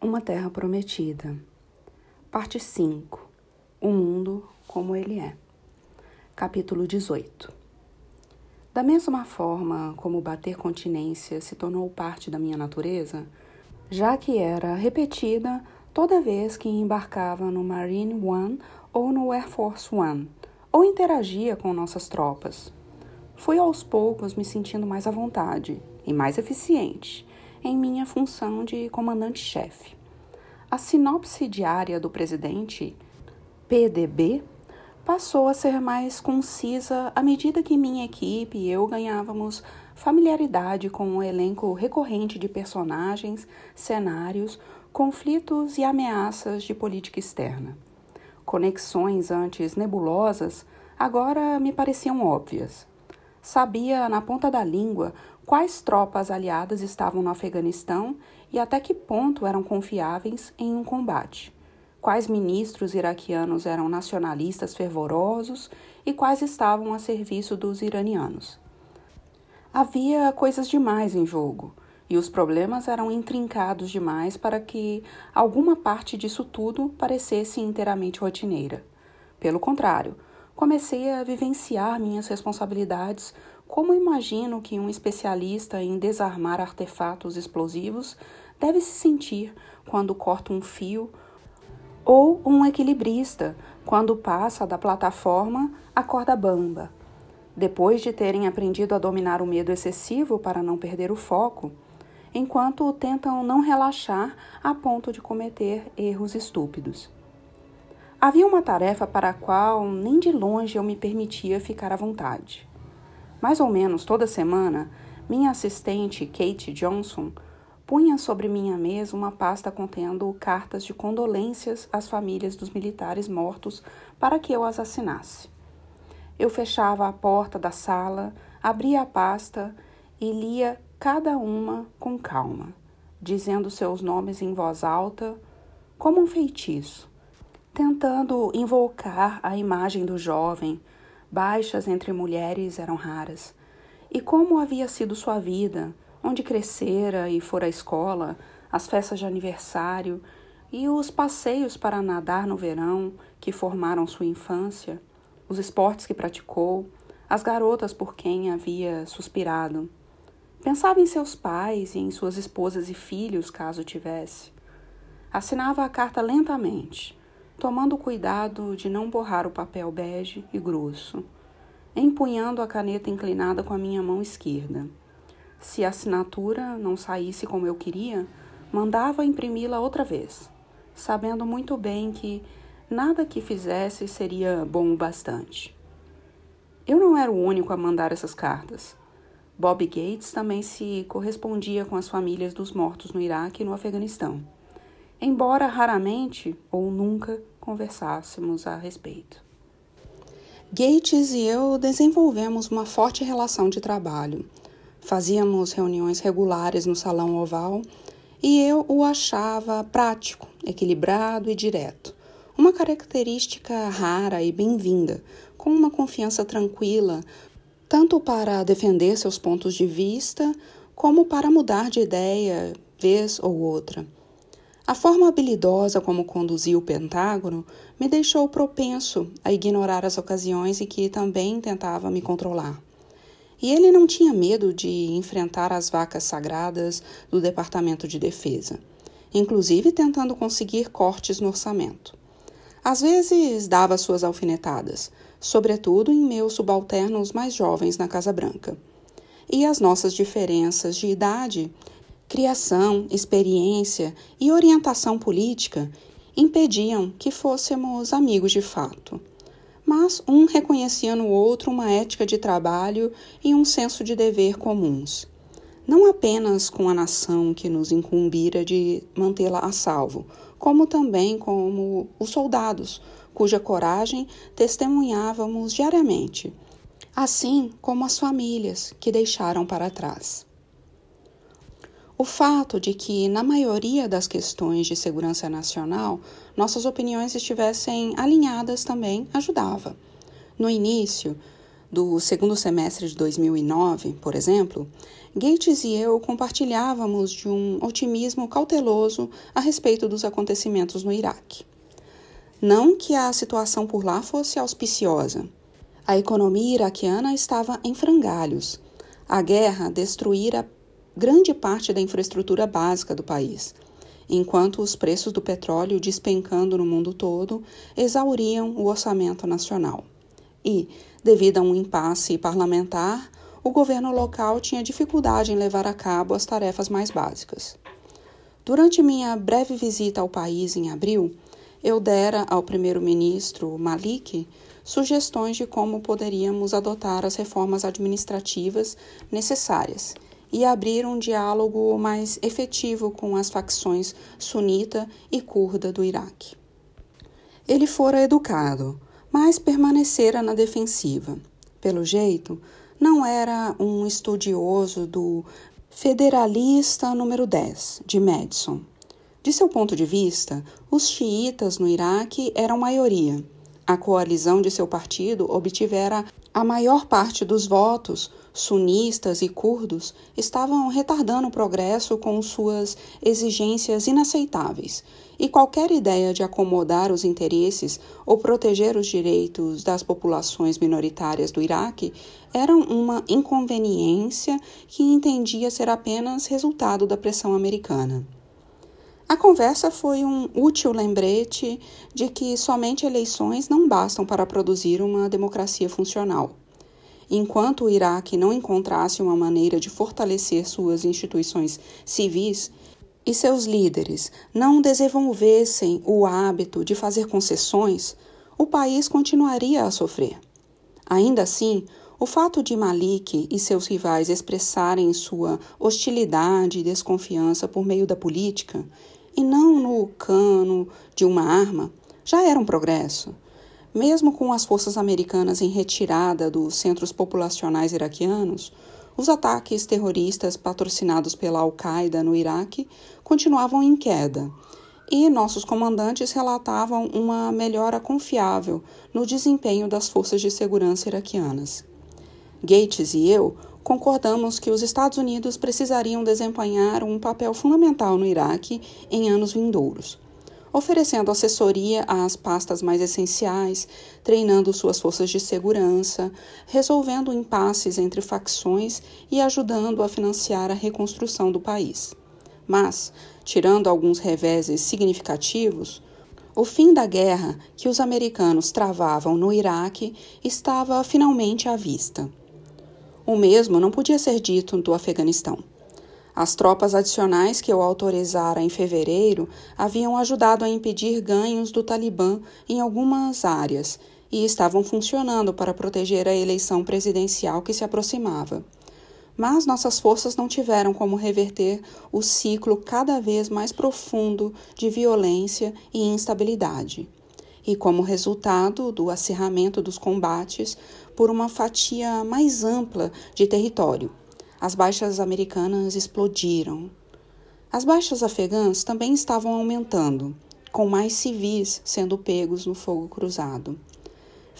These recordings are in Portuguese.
Uma Terra Prometida. Parte 5. O mundo como ele é. Capítulo 18. Da mesma forma como bater continência se tornou parte da minha natureza, já que era repetida toda vez que embarcava no Marine One ou no Air Force One, ou interagia com nossas tropas. Fui aos poucos me sentindo mais à vontade e mais eficiente em minha função de comandante-chefe. A sinopse diária do presidente, PDB, passou a ser mais concisa à medida que minha equipe e eu ganhávamos familiaridade com um elenco recorrente de personagens, cenários, conflitos e ameaças de política externa. Conexões antes nebulosas agora me pareciam óbvias. Sabia na ponta da língua quais tropas aliadas estavam no Afeganistão e até que ponto eram confiáveis em um combate. Quais ministros iraquianos eram nacionalistas fervorosos e quais estavam a serviço dos iranianos. Havia coisas demais em jogo e os problemas eram intrincados demais para que alguma parte disso tudo parecesse inteiramente rotineira. Pelo contrário, comecei a vivenciar minhas responsabilidades como imagino que um especialista em desarmar artefatos explosivos deve se sentir quando corta um fio ou um equilibrista quando passa da plataforma à corda bamba. Depois de terem aprendido a dominar o medo excessivo para não perder o foco, enquanto tentam não relaxar a ponto de cometer erros estúpidos. Havia uma tarefa para a qual nem de longe eu me permitia ficar à vontade. Mais ou menos toda semana, minha assistente, Kate Johnson, punha sobre minha mesa uma pasta contendo cartas de condolências às famílias dos militares mortos para que eu as assinasse. Eu fechava a porta da sala, abria a pasta e lia cada uma com calma, dizendo seus nomes em voz alta, como um feitiço, tentando invocar a imagem do jovem baixas entre mulheres eram raras. E como havia sido sua vida, onde crescera e fora à escola, as festas de aniversário e os passeios para nadar no verão que formaram sua infância, os esportes que praticou, as garotas por quem havia suspirado. Pensava em seus pais e em suas esposas e filhos, caso tivesse. Assinava a carta lentamente, tomando cuidado de não borrar o papel bege e grosso, empunhando a caneta inclinada com a minha mão esquerda. Se a assinatura não saísse como eu queria, mandava imprimi-la outra vez, sabendo muito bem que nada que fizesse seria bom o bastante. Eu não era o único a mandar essas cartas. Bob Gates também se correspondia com as famílias dos mortos no Iraque e no Afeganistão embora raramente ou nunca conversássemos a respeito. Gates e eu desenvolvemos uma forte relação de trabalho. Fazíamos reuniões regulares no salão oval e eu o achava prático, equilibrado e direto. Uma característica rara e bem-vinda, com uma confiança tranquila, tanto para defender seus pontos de vista, como para mudar de ideia vez ou outra. A forma habilidosa como conduziu o Pentágono me deixou propenso a ignorar as ocasiões em que também tentava me controlar. E ele não tinha medo de enfrentar as vacas sagradas do Departamento de Defesa, inclusive tentando conseguir cortes no orçamento. Às vezes dava suas alfinetadas, sobretudo em meus subalternos mais jovens na Casa Branca. E as nossas diferenças de idade criação, experiência e orientação política impediam que fôssemos amigos de fato. Mas um reconhecia no outro uma ética de trabalho e um senso de dever comuns. Não apenas com a nação que nos incumbira de mantê-la a salvo, como também como os soldados, cuja coragem testemunhávamos diariamente, assim como as famílias que deixaram para trás. O fato de que, na maioria das questões de segurança nacional, nossas opiniões estivessem alinhadas também ajudava. No início, do segundo semestre de 2009, por exemplo, Gates e eu compartilhávamos de um otimismo cauteloso a respeito dos acontecimentos no Iraque. Não que a situação por lá fosse auspiciosa. A economia iraquiana estava em frangalhos. A guerra destruíra grande parte da infraestrutura básica do país, enquanto os preços do petróleo despencando no mundo todo exauriam o orçamento nacional. E, devido a um impasse parlamentar, o governo local tinha dificuldade em levar a cabo as tarefas mais básicas. Durante minha breve visita ao país em abril, eu dera ao primeiro-ministro Malik sugestões de como poderíamos adotar as reformas administrativas necessárias e abrir um diálogo mais efetivo com as facções sunita e curda do Iraque. Ele fora educado, mas permanecera na defensiva. Pelo jeito, não era um estudioso do federalista número 10 de Madison de seu ponto de vista, os xiitas no Iraque eram maioria. A coalizão de seu partido obtivera a maior parte dos votos, sunistas e curdos estavam retardando o progresso com suas exigências inaceitáveis, e qualquer ideia de acomodar os interesses ou proteger os direitos das populações minoritárias do Iraque era uma inconveniência que entendia ser apenas resultado da pressão americana. A conversa foi um útil lembrete de que somente eleições não bastam para produzir uma democracia funcional. Enquanto o Iraque não encontrasse uma maneira de fortalecer suas instituições civis e seus líderes não desenvolvessem o hábito de fazer concessões, o país continuaria a sofrer. Ainda assim, o fato de Malik e seus rivais expressarem sua hostilidade e desconfiança por meio da política e não no cano de uma arma, já era um progresso. Mesmo com as forças americanas em retirada dos centros populacionais iraquianos, os ataques terroristas patrocinados pela Al-Qaeda no Iraque continuavam em queda, e nossos comandantes relatavam uma melhora confiável no desempenho das forças de segurança iraquianas. Gates e eu concordamos que os Estados Unidos precisariam desempenhar um papel fundamental no Iraque em anos vindouros, oferecendo assessoria às pastas mais essenciais, treinando suas forças de segurança, resolvendo impasses entre facções e ajudando a financiar a reconstrução do país. Mas, tirando alguns reveses significativos, o fim da guerra que os americanos travavam no Iraque estava finalmente à vista. O mesmo não podia ser dito do Afeganistão. As tropas adicionais que eu autorizara em fevereiro haviam ajudado a impedir ganhos do Talibã em algumas áreas e estavam funcionando para proteger a eleição presidencial que se aproximava. Mas nossas forças não tiveram como reverter o ciclo cada vez mais profundo de violência e instabilidade e, como resultado do acirramento dos combates por uma fatia mais ampla de território, as baixas americanas explodiram. As baixas afegãs também estavam aumentando, com mais civis sendo pegos no fogo cruzado.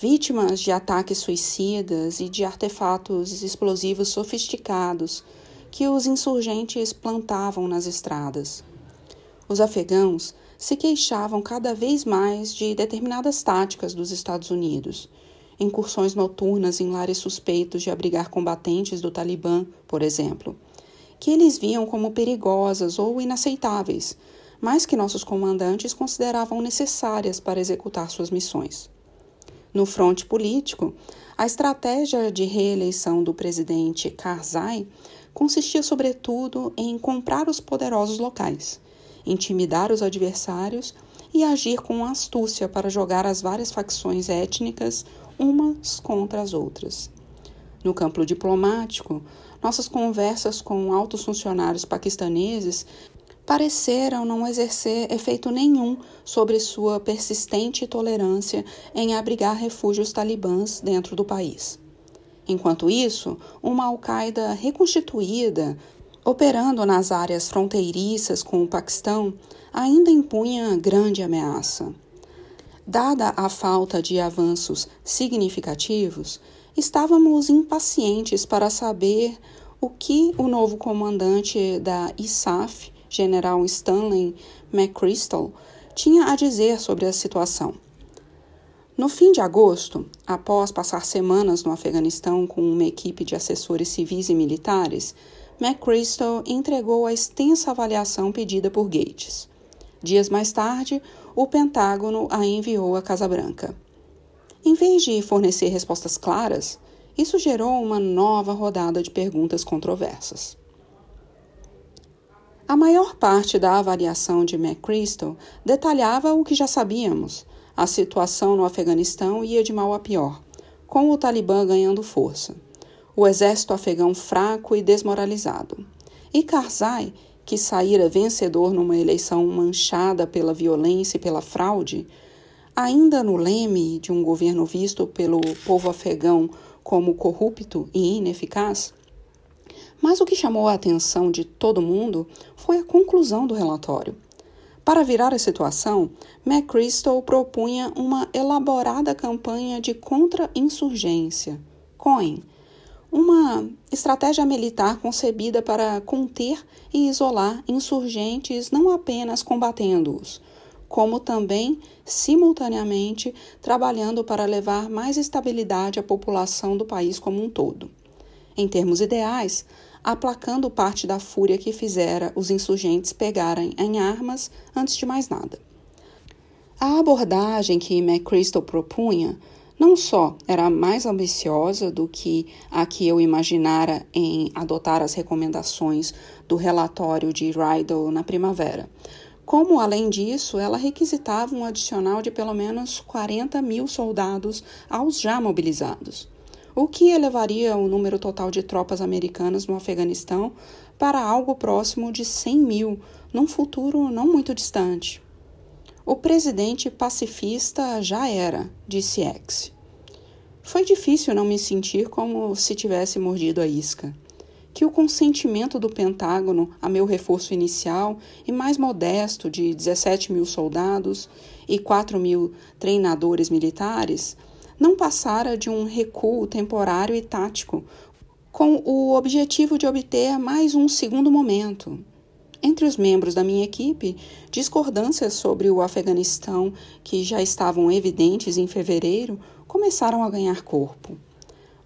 Vítimas de ataques suicidas e de artefatos explosivos sofisticados que os insurgentes plantavam nas estradas. Os afegãos se queixavam cada vez mais de determinadas táticas dos Estados Unidos. Incursões noturnas em lares suspeitos de abrigar combatentes do Talibã, por exemplo, que eles viam como perigosas ou inaceitáveis, mas que nossos comandantes consideravam necessárias para executar suas missões. No fronte político, a estratégia de reeleição do presidente Karzai consistia sobretudo em comprar os poderosos locais intimidar os adversários e agir com astúcia para jogar as várias facções étnicas umas contra as outras. No campo diplomático, nossas conversas com altos funcionários paquistaneses pareceram não exercer efeito nenhum sobre sua persistente tolerância em abrigar refúgios talibãs dentro do país. Enquanto isso, uma Al-Qaeda reconstituída operando nas áreas fronteiriças com o Paquistão, ainda impunha grande ameaça. Dada a falta de avanços significativos, estávamos impacientes para saber o que o novo comandante da ISAF, general Stanley McChrystal, tinha a dizer sobre a situação. No fim de agosto, após passar semanas no Afeganistão com uma equipe de assessores civis e militares, McChrystal entregou a extensa avaliação pedida por Gates. Dias mais tarde, o Pentágono a enviou à Casa Branca. Em vez de fornecer respostas claras, isso gerou uma nova rodada de perguntas controversas. A maior parte da avaliação de McChrystal detalhava o que já sabíamos. A situação no Afeganistão ia de mal a pior, com o Talibã ganhando força, o exército afegão fraco e desmoralizado. E Karzai, que saíra vencedor numa eleição manchada pela violência e pela fraude, ainda no leme de um governo visto pelo povo afegão como corrupto e ineficaz? Mas o que chamou a atenção de todo mundo foi a conclusão do relatório. Para virar a situação, McChrystal propunha uma elaborada campanha de contra-insurgência, COIN, uma estratégia militar concebida para conter e isolar insurgentes não apenas combatendo-os, como também, simultaneamente, trabalhando para levar mais estabilidade à população do país como um todo. Em termos ideais, aplacando parte da fúria que fizera os insurgentes pegarem em armas antes de mais nada. A abordagem que McChrystal propunha não só era mais ambiciosa do que a que eu imaginara em adotar as recomendações do relatório de Rydell na primavera, como, além disso, ela requisitava um adicional de pelo menos 40 mil soldados aos já mobilizados, o que elevaria o número total de tropas americanas no Afeganistão para algo próximo de 100 mil, num futuro não muito distante. O presidente pacifista já era, disse X. Foi difícil não me sentir como se tivesse mordido a isca. Que o consentimento do Pentágono a meu reforço inicial e mais modesto de 17 mil soldados e 4 mil treinadores militares não passara de um recuo temporário e tático, com o objetivo de obter mais um segundo momento, entre os membros da minha equipe, discordâncias sobre o Afeganistão, que já estavam evidentes em fevereiro, começaram a ganhar corpo.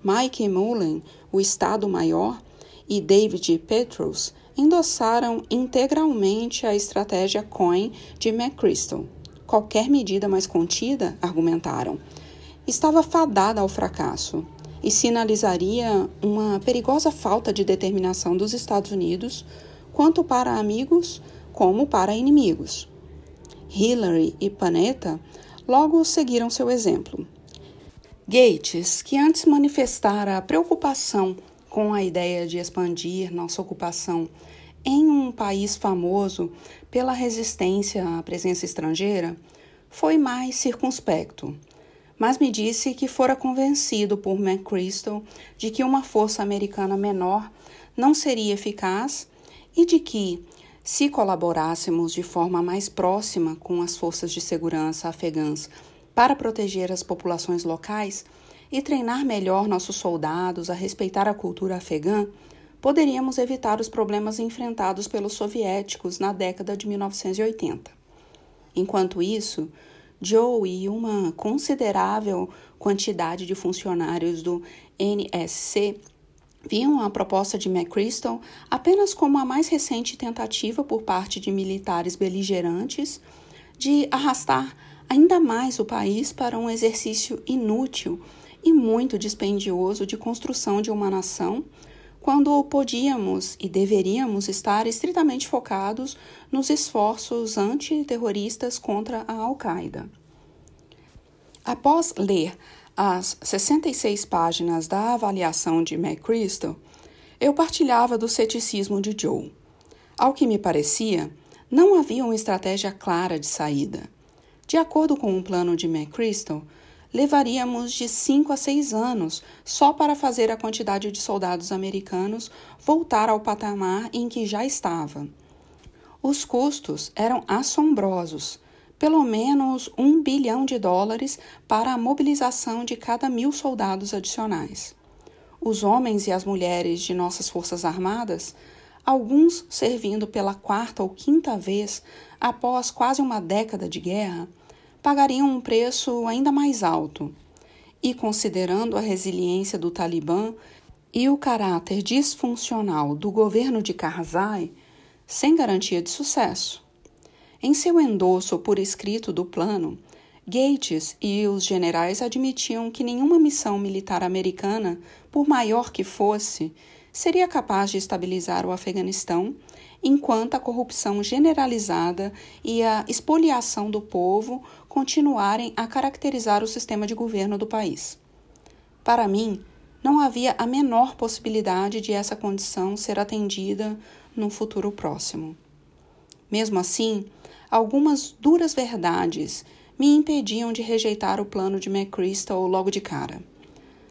Mike Mullen, o Estado-Maior, e David Petros endossaram integralmente a estratégia COIN de McChrystal. Qualquer medida mais contida, argumentaram, estava fadada ao fracasso e sinalizaria uma perigosa falta de determinação dos Estados Unidos quanto para amigos como para inimigos. Hillary e Panetta logo seguiram seu exemplo. Gates, que antes manifestara preocupação com a ideia de expandir nossa ocupação em um país famoso pela resistência à presença estrangeira, foi mais circunspecto, mas me disse que fora convencido por McChrystal de que uma força americana menor não seria eficaz e de que, se colaborássemos de forma mais próxima com as forças de segurança afegãs para proteger as populações locais e treinar melhor nossos soldados a respeitar a cultura afegã, poderíamos evitar os problemas enfrentados pelos soviéticos na década de 1980. Enquanto isso, Joe e uma considerável quantidade de funcionários do NSC viam a proposta de McChrystal apenas como a mais recente tentativa por parte de militares beligerantes de arrastar ainda mais o país para um exercício inútil e muito dispendioso de construção de uma nação, quando podíamos e deveríamos estar estritamente focados nos esforços antiterroristas contra a Al-Qaeda. Após ler as 66 páginas da avaliação de McChrystal, eu partilhava do ceticismo de Joe. Ao que me parecia, não havia uma estratégia clara de saída. De acordo com o plano de McChrystal, levaríamos de 5 a 6 anos só para fazer a quantidade de soldados americanos voltar ao patamar em que já estava. Os custos eram assombrosos, pelo menos um bilhão de dólares para a mobilização de cada mil soldados adicionais. Os homens e as mulheres de nossas Forças Armadas, alguns servindo pela quarta ou quinta vez após quase uma década de guerra, pagariam um preço ainda mais alto. E considerando a resiliência do Talibã e o caráter disfuncional do governo de Karzai, sem garantia de sucesso. Em seu endosso por escrito do plano, Gates e os generais admitiam que nenhuma missão militar americana, por maior que fosse, seria capaz de estabilizar o Afeganistão enquanto a corrupção generalizada e a expoliação do povo continuarem a caracterizar o sistema de governo do país. Para mim, não havia a menor possibilidade de essa condição ser atendida num futuro próximo. Mesmo assim, algumas duras verdades me impediam de rejeitar o plano de McChrystal logo de cara.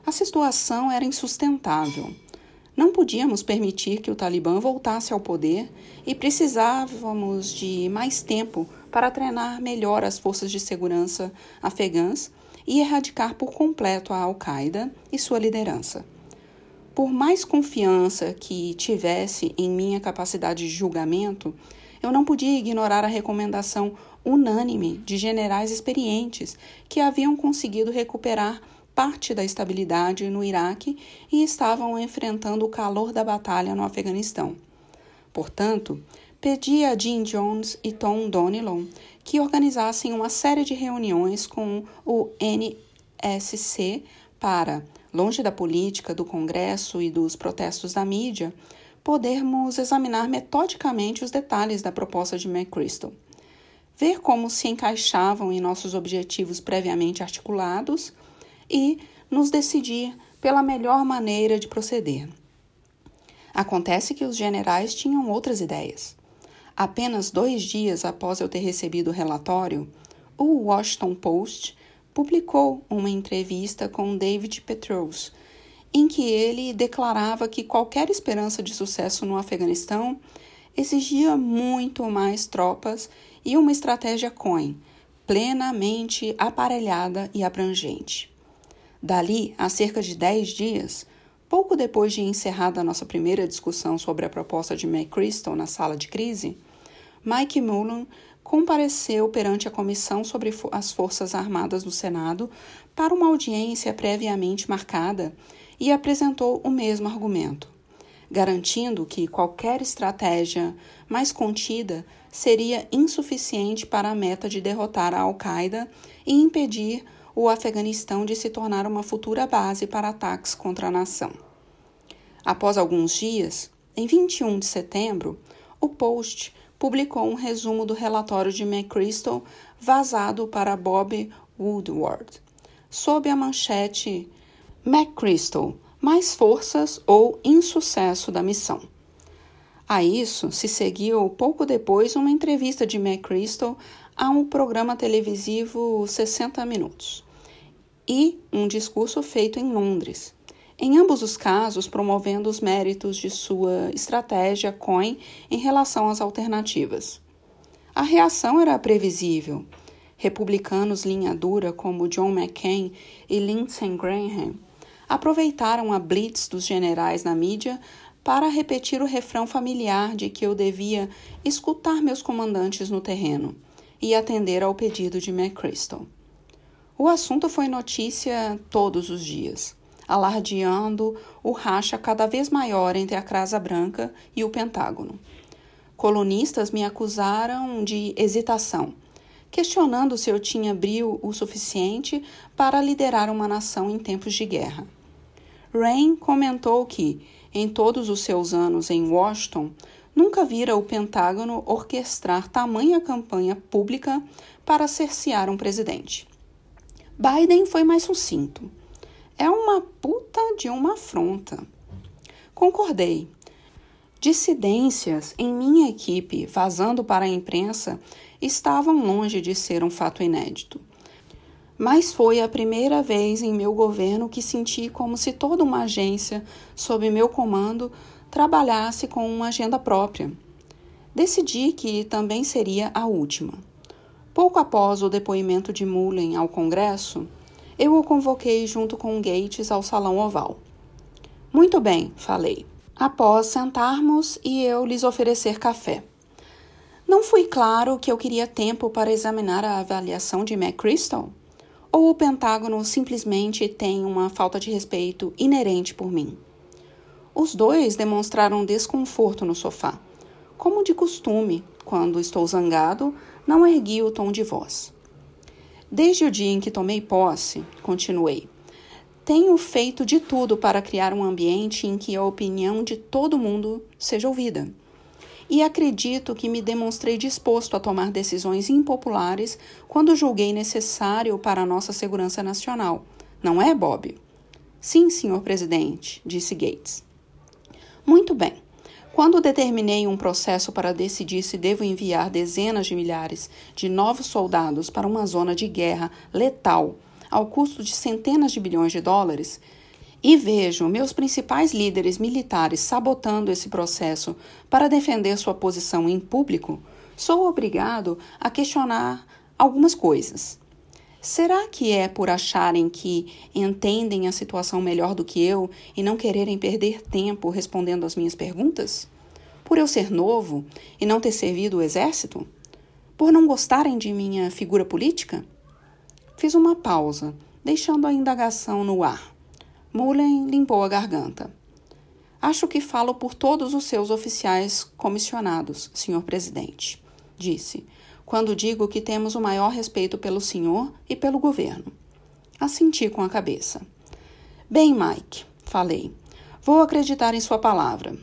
A situação era insustentável. Não podíamos permitir que o Talibã voltasse ao poder e precisávamos de mais tempo para treinar melhor as forças de segurança afegãs e erradicar por completo a Al-Qaeda e sua liderança. Por mais confiança que tivesse em minha capacidade de julgamento, eu não podia ignorar a recomendação unânime de generais experientes que haviam conseguido recuperar parte da estabilidade no Iraque e estavam enfrentando o calor da batalha no Afeganistão. Portanto, pedi a Jim Jones e Tom Donilon que organizassem uma série de reuniões com o NSC para, longe da política, do Congresso e dos protestos da mídia, podermos examinar metodicamente os detalhes da proposta de McChrystal, ver como se encaixavam em nossos objetivos previamente articulados e nos decidir pela melhor maneira de proceder. Acontece que os generais tinham outras ideias. Apenas dois dias após eu ter recebido o relatório, o Washington Post publicou uma entrevista com David Petrous, em que ele declarava que qualquer esperança de sucesso no Afeganistão exigia muito mais tropas e uma estratégia COIN, plenamente aparelhada e abrangente. Dali a cerca de dez dias, pouco depois de encerrada nossa primeira discussão sobre a proposta de McChrystal na sala de crise, Mike Mullen compareceu perante a Comissão sobre as Forças Armadas do Senado para uma audiência previamente marcada e apresentou o mesmo argumento, garantindo que qualquer estratégia mais contida seria insuficiente para a meta de derrotar a Al-Qaeda e impedir o Afeganistão de se tornar uma futura base para ataques contra a nação. Após alguns dias, em 21 de setembro, o Post publicou um resumo do relatório de McChrystal vazado para Bob Woodward, sob a manchete McChrystal, mais forças ou insucesso da missão. A isso se seguiu pouco depois uma entrevista de McChrystal a um programa televisivo 60 Minutos e um discurso feito em Londres. Em ambos os casos, promovendo os méritos de sua estratégia COIN em relação às alternativas. A reação era previsível. Republicanos linha dura como John McCain e Lindsey Graham aproveitaram a blitz dos generais na mídia para repetir o refrão familiar de que eu devia escutar meus comandantes no terreno e atender ao pedido de McChrystal. O assunto foi notícia todos os dias, alardeando o racha cada vez maior entre a Casa Branca e o Pentágono. Colunistas me acusaram de hesitação, questionando se eu tinha brio o suficiente para liderar uma nação em tempos de guerra. Rain comentou que, em todos os seus anos em Washington, nunca vira o Pentágono orquestrar tamanha campanha pública para cercear um presidente. Biden foi mais sucinto. É uma puta de uma afronta. Concordei. Dissidências em minha equipe vazando para a imprensa estavam longe de ser um fato inédito mas foi a primeira vez em meu governo que senti como se toda uma agência sob meu comando trabalhasse com uma agenda própria. Decidi que também seria a última. Pouco após o depoimento de Mullen ao Congresso, eu o convoquei junto com Gates ao Salão Oval. Muito bem, falei, após sentarmos e eu lhes oferecer café. Não fui claro que eu queria tempo para examinar a avaliação de McChrystal? Ou o Pentágono simplesmente tem uma falta de respeito inerente por mim? Os dois demonstraram desconforto no sofá. Como de costume, quando estou zangado, não ergui o tom de voz. Desde o dia em que tomei posse, continuei, tenho feito de tudo para criar um ambiente em que a opinião de todo mundo seja ouvida. E acredito que me demonstrei disposto a tomar decisões impopulares quando julguei necessário para a nossa segurança nacional. Não é, Bob? Sim, senhor presidente, disse Gates. Muito bem. Quando determinei um processo para decidir se devo enviar dezenas de milhares de novos soldados para uma zona de guerra letal ao custo de centenas de bilhões de dólares, e vejo meus principais líderes militares sabotando esse processo para defender sua posição em público, sou obrigado a questionar algumas coisas. Será que é por acharem que entendem a situação melhor do que eu e não quererem perder tempo respondendo às minhas perguntas? Por eu ser novo e não ter servido o exército? Por não gostarem de minha figura política? Fiz uma pausa, deixando a indagação no ar. Mullen limpou a garganta. Acho que falo por todos os seus oficiais comissionados, senhor presidente, disse quando digo que temos o maior respeito pelo senhor e pelo governo. Assenti com a cabeça. Bem, Mike, falei, vou acreditar em sua palavra.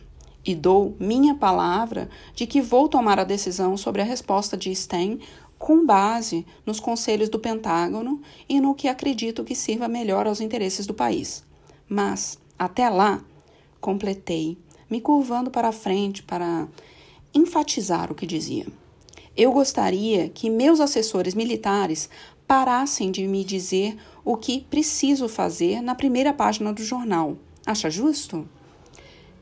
E dou minha palavra de que vou tomar a decisão sobre a resposta de Stan com base nos conselhos do Pentágono e no que acredito que sirva melhor aos interesses do país. Mas, até lá, completei, me curvando para a frente para enfatizar o que dizia. Eu gostaria que meus assessores militares parassem de me dizer o que preciso fazer na primeira página do jornal. Acha justo?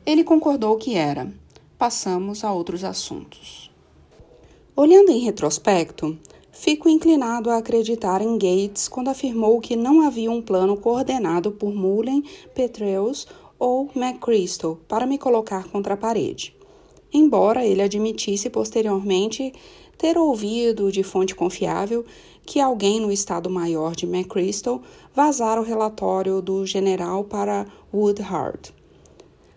Ele concordou que era. Passamos a outros assuntos. Olhando em retrospecto, fico inclinado a acreditar em Gates quando afirmou que não havia um plano coordenado por Mullen, Petreus ou McChrystal para me colocar contra a parede. Embora ele admitisse posteriormente ter ouvido de fonte confiável que alguém no Estado-Maior de McChrystal vazara o relatório do general para Woodhard.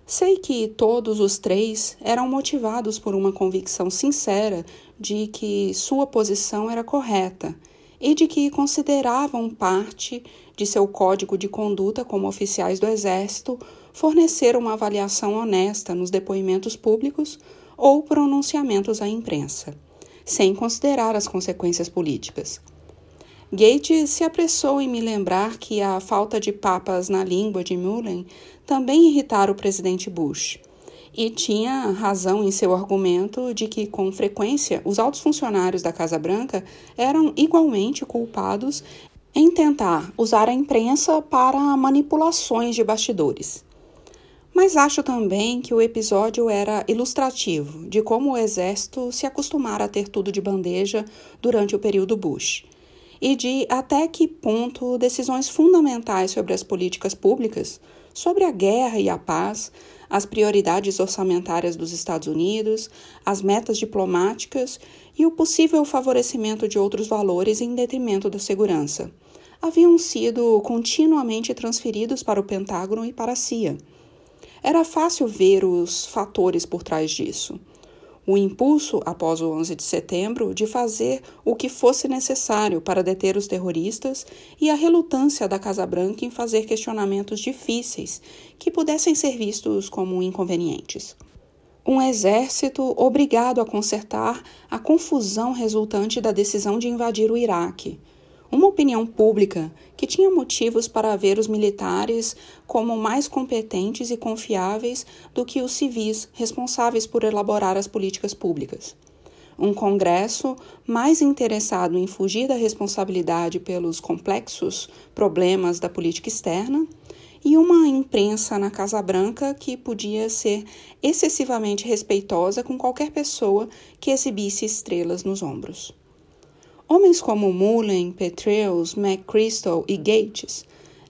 Sei que todos os três eram motivados por uma convicção sincera de que sua posição era correta e de que consideravam parte de seu código de conduta como oficiais do Exército fornecer uma avaliação honesta nos depoimentos públicos ou pronunciamentos à imprensa sem considerar as consequências políticas. Gates se apressou em me lembrar que a falta de papas na língua de Mullen também irritara o presidente Bush. E tinha razão em seu argumento de que, com frequência, os altos funcionários da Casa Branca eram igualmente culpados em tentar usar a imprensa para manipulações de bastidores. Mas acho também que o episódio era ilustrativo de como o exército se acostumara a ter tudo de bandeja durante o período Bush e de até que ponto decisões fundamentais sobre as políticas públicas, sobre a guerra e a paz, as prioridades orçamentárias dos Estados Unidos, as metas diplomáticas e o possível favorecimento de outros valores em detrimento da segurança, haviam sido continuamente transferidos para o Pentágono e para a CIA era fácil ver os fatores por trás disso. O impulso, após o 11 de setembro, de fazer o que fosse necessário para deter os terroristas e a relutância da Casa Branca em fazer questionamentos difíceis que pudessem ser vistos como inconvenientes. Um exército obrigado a consertar a confusão resultante da decisão de invadir o Iraque uma opinião pública que tinha motivos para ver os militares como mais competentes e confiáveis do que os civis responsáveis por elaborar as políticas públicas. Um Congresso mais interessado em fugir da responsabilidade pelos complexos problemas da política externa e uma imprensa na Casa Branca que podia ser excessivamente respeitosa com qualquer pessoa que exibisse estrelas nos ombros. Homens como Mullen, Petraeus, McChrystal e Gates,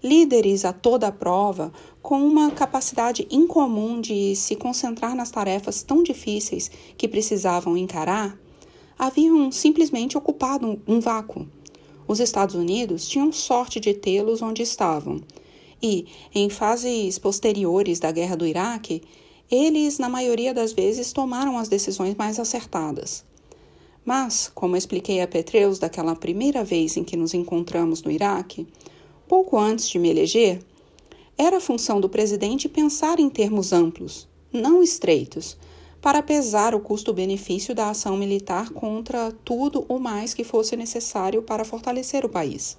líderes a toda prova, com uma capacidade incomum de se concentrar nas tarefas tão difíceis que precisavam encarar, haviam simplesmente ocupado um vácuo. Os Estados Unidos tinham sorte de tê-los onde estavam. E, em fases posteriores da guerra do Iraque, eles, na maioria das vezes, tomaram as decisões mais acertadas. Mas, como expliquei a Petreus daquela primeira vez em que nos encontramos no Iraque, pouco antes de me eleger, era função do presidente pensar em termos amplos, não estreitos, para pesar o custo-benefício da ação militar contra tudo o mais que fosse necessário para fortalecer o país.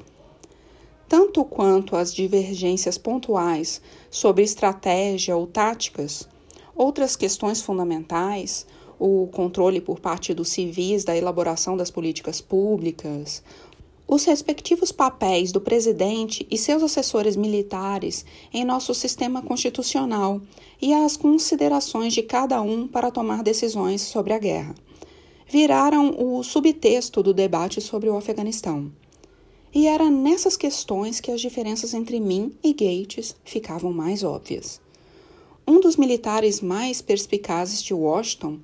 Tanto quanto as divergências pontuais sobre estratégia ou táticas, outras questões fundamentais, o controle por parte dos civis da elaboração das políticas públicas, os respectivos papéis do presidente e seus assessores militares em nosso sistema constitucional e as considerações de cada um para tomar decisões sobre a guerra. Viraram o subtexto do debate sobre o Afeganistão. E era nessas questões que as diferenças entre mim e Gates ficavam mais óbvias. Um dos militares mais perspicazes de Washington,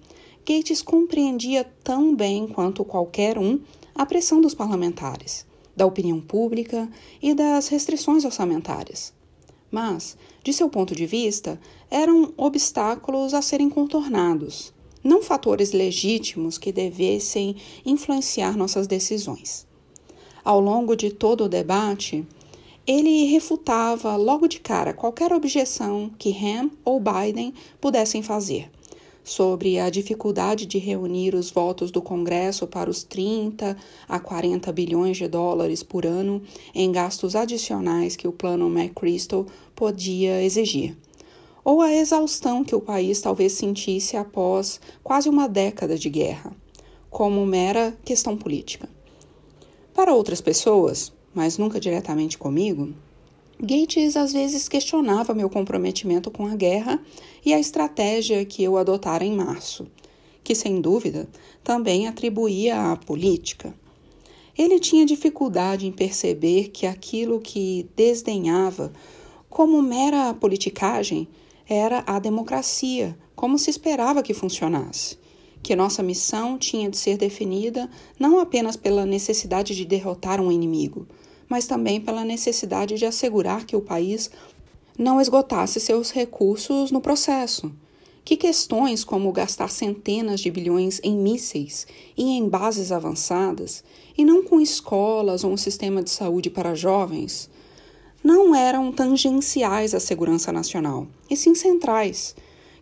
Gates compreendia tão bem quanto qualquer um a pressão dos parlamentares, da opinião pública e das restrições orçamentárias. Mas, de seu ponto de vista, eram obstáculos a serem contornados, não fatores legítimos que devessem influenciar nossas decisões. Ao longo de todo o debate, ele refutava logo de cara qualquer objeção que Ham ou Biden pudessem fazer sobre a dificuldade de reunir os votos do Congresso para os 30 a 40 bilhões de dólares por ano em gastos adicionais que o plano McChrystal podia exigir, ou a exaustão que o país talvez sentisse após quase uma década de guerra, como mera questão política. Para outras pessoas, mas nunca diretamente comigo, Gates às vezes questionava meu comprometimento com a guerra e a estratégia que eu adotara em março, que sem dúvida também atribuía à política. Ele tinha dificuldade em perceber que aquilo que desdenhava como mera politicagem era a democracia, como se esperava que funcionasse. Que nossa missão tinha de ser definida não apenas pela necessidade de derrotar um inimigo, mas também pela necessidade de assegurar que o país não esgotasse seus recursos no processo. Que questões como gastar centenas de bilhões em mísseis e em bases avançadas, e não com escolas ou um sistema de saúde para jovens, não eram tangenciais à segurança nacional, e sim centrais,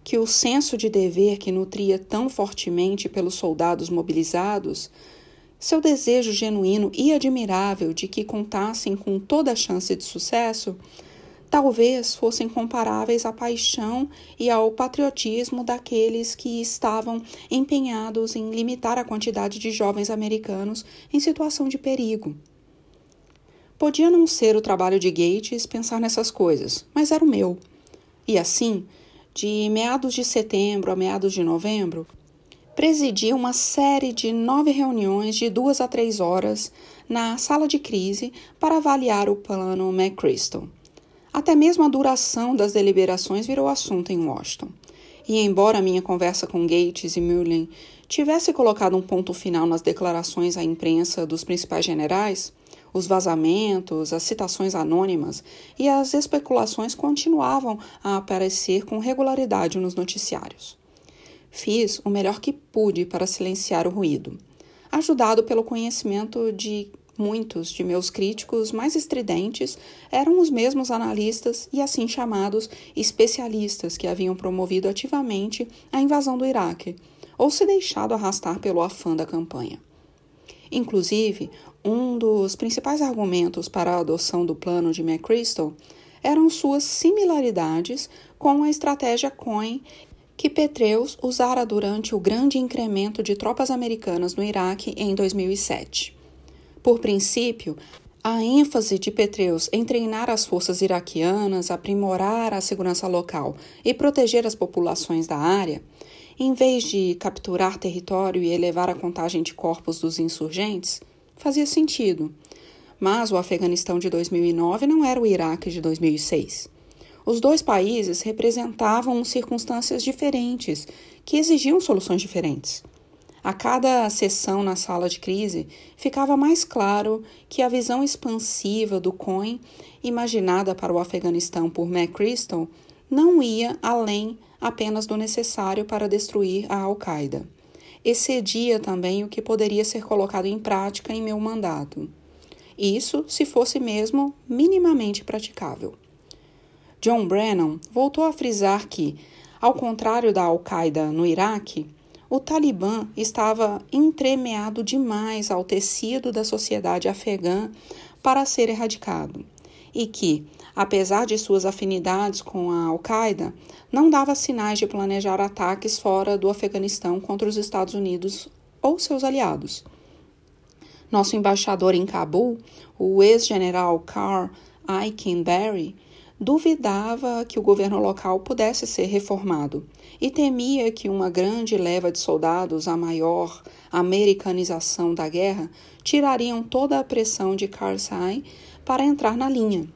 que o senso de dever que nutria tão fortemente pelos soldados mobilizados seu desejo genuíno e admirável de que contassem com toda a chance de sucesso, talvez fossem comparáveis à paixão e ao patriotismo daqueles que estavam empenhados em limitar a quantidade de jovens americanos em situação de perigo. Podia não ser o trabalho de Gates pensar nessas coisas, mas era o meu. E assim, de meados de setembro a meados de novembro, presidi uma série de nove reuniões de duas a três horas na sala de crise para avaliar o plano McChrystal. Até mesmo a duração das deliberações virou assunto em Washington. E embora minha conversa com Gates e Mullen tivesse colocado um ponto final nas declarações à imprensa dos principais generais, os vazamentos, as citações anônimas e as especulações continuavam a aparecer com regularidade nos noticiários. Fiz o melhor que pude para silenciar o ruído, ajudado pelo conhecimento de muitos de meus críticos mais estridentes eram os mesmos analistas e assim chamados especialistas que haviam promovido ativamente a invasão do Iraque ou se deixado arrastar pelo afã da campanha. Inclusive, um dos principais argumentos para a adoção do plano de McChrystal eram suas similaridades com a estratégia Cohen que Petreus usara durante o grande incremento de tropas americanas no Iraque em 2007. Por princípio, a ênfase de Petreus em treinar as forças iraquianas, aprimorar a segurança local e proteger as populações da área, em vez de capturar território e elevar a contagem de corpos dos insurgentes, fazia sentido. Mas o Afeganistão de 2009 não era o Iraque de 2006. Os dois países representavam circunstâncias diferentes que exigiam soluções diferentes. A cada sessão na sala de crise, ficava mais claro que a visão expansiva do COIN, imaginada para o Afeganistão por McChrystal, não ia além apenas do necessário para destruir a Al-Qaeda. Excedia também o que poderia ser colocado em prática em meu mandato. Isso se fosse mesmo minimamente praticável. John Brennan voltou a frisar que, ao contrário da Al-Qaeda no Iraque, o Talibã estava entremeado demais ao tecido da sociedade afegã para ser erradicado, e que, apesar de suas afinidades com a Al-Qaeda, não dava sinais de planejar ataques fora do Afeganistão contra os Estados Unidos ou seus aliados. Nosso embaixador em Cabul, o ex-general Carl Eikenberry, duvidava que o governo local pudesse ser reformado e temia que uma grande leva de soldados, a maior americanização da guerra, tirariam toda a pressão de Karzai para entrar na linha.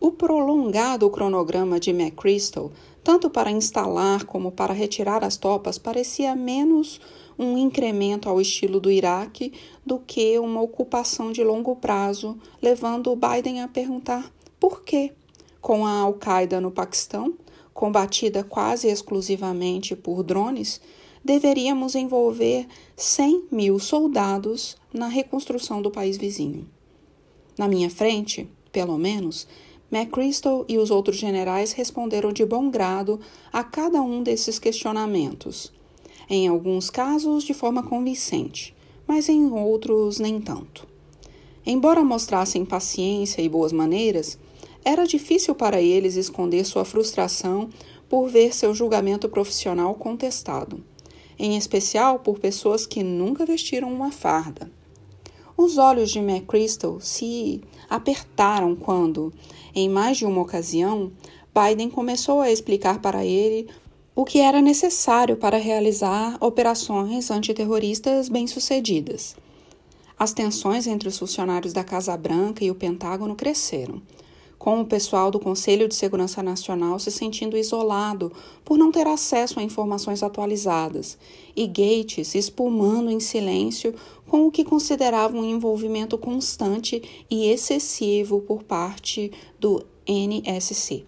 O prolongado cronograma de McChrystal, tanto para instalar como para retirar as tropas, parecia menos um incremento ao estilo do Iraque do que uma ocupação de longo prazo, levando Biden a perguntar por quê com a Al-Qaeda no Paquistão, combatida quase exclusivamente por drones, deveríamos envolver 100 mil soldados na reconstrução do país vizinho. Na minha frente, pelo menos, McChrystal e os outros generais responderam de bom grado a cada um desses questionamentos, em alguns casos de forma convincente, mas em outros nem tanto. Embora mostrassem paciência e boas maneiras, era difícil para eles esconder sua frustração por ver seu julgamento profissional contestado, em especial por pessoas que nunca vestiram uma farda. Os olhos de McChrystal se apertaram quando, em mais de uma ocasião, Biden começou a explicar para ele o que era necessário para realizar operações antiterroristas bem-sucedidas. As tensões entre os funcionários da Casa Branca e o Pentágono cresceram com o pessoal do Conselho de Segurança Nacional se sentindo isolado por não ter acesso a informações atualizadas, e Gates espumando em silêncio com o que considerava um envolvimento constante e excessivo por parte do NSC.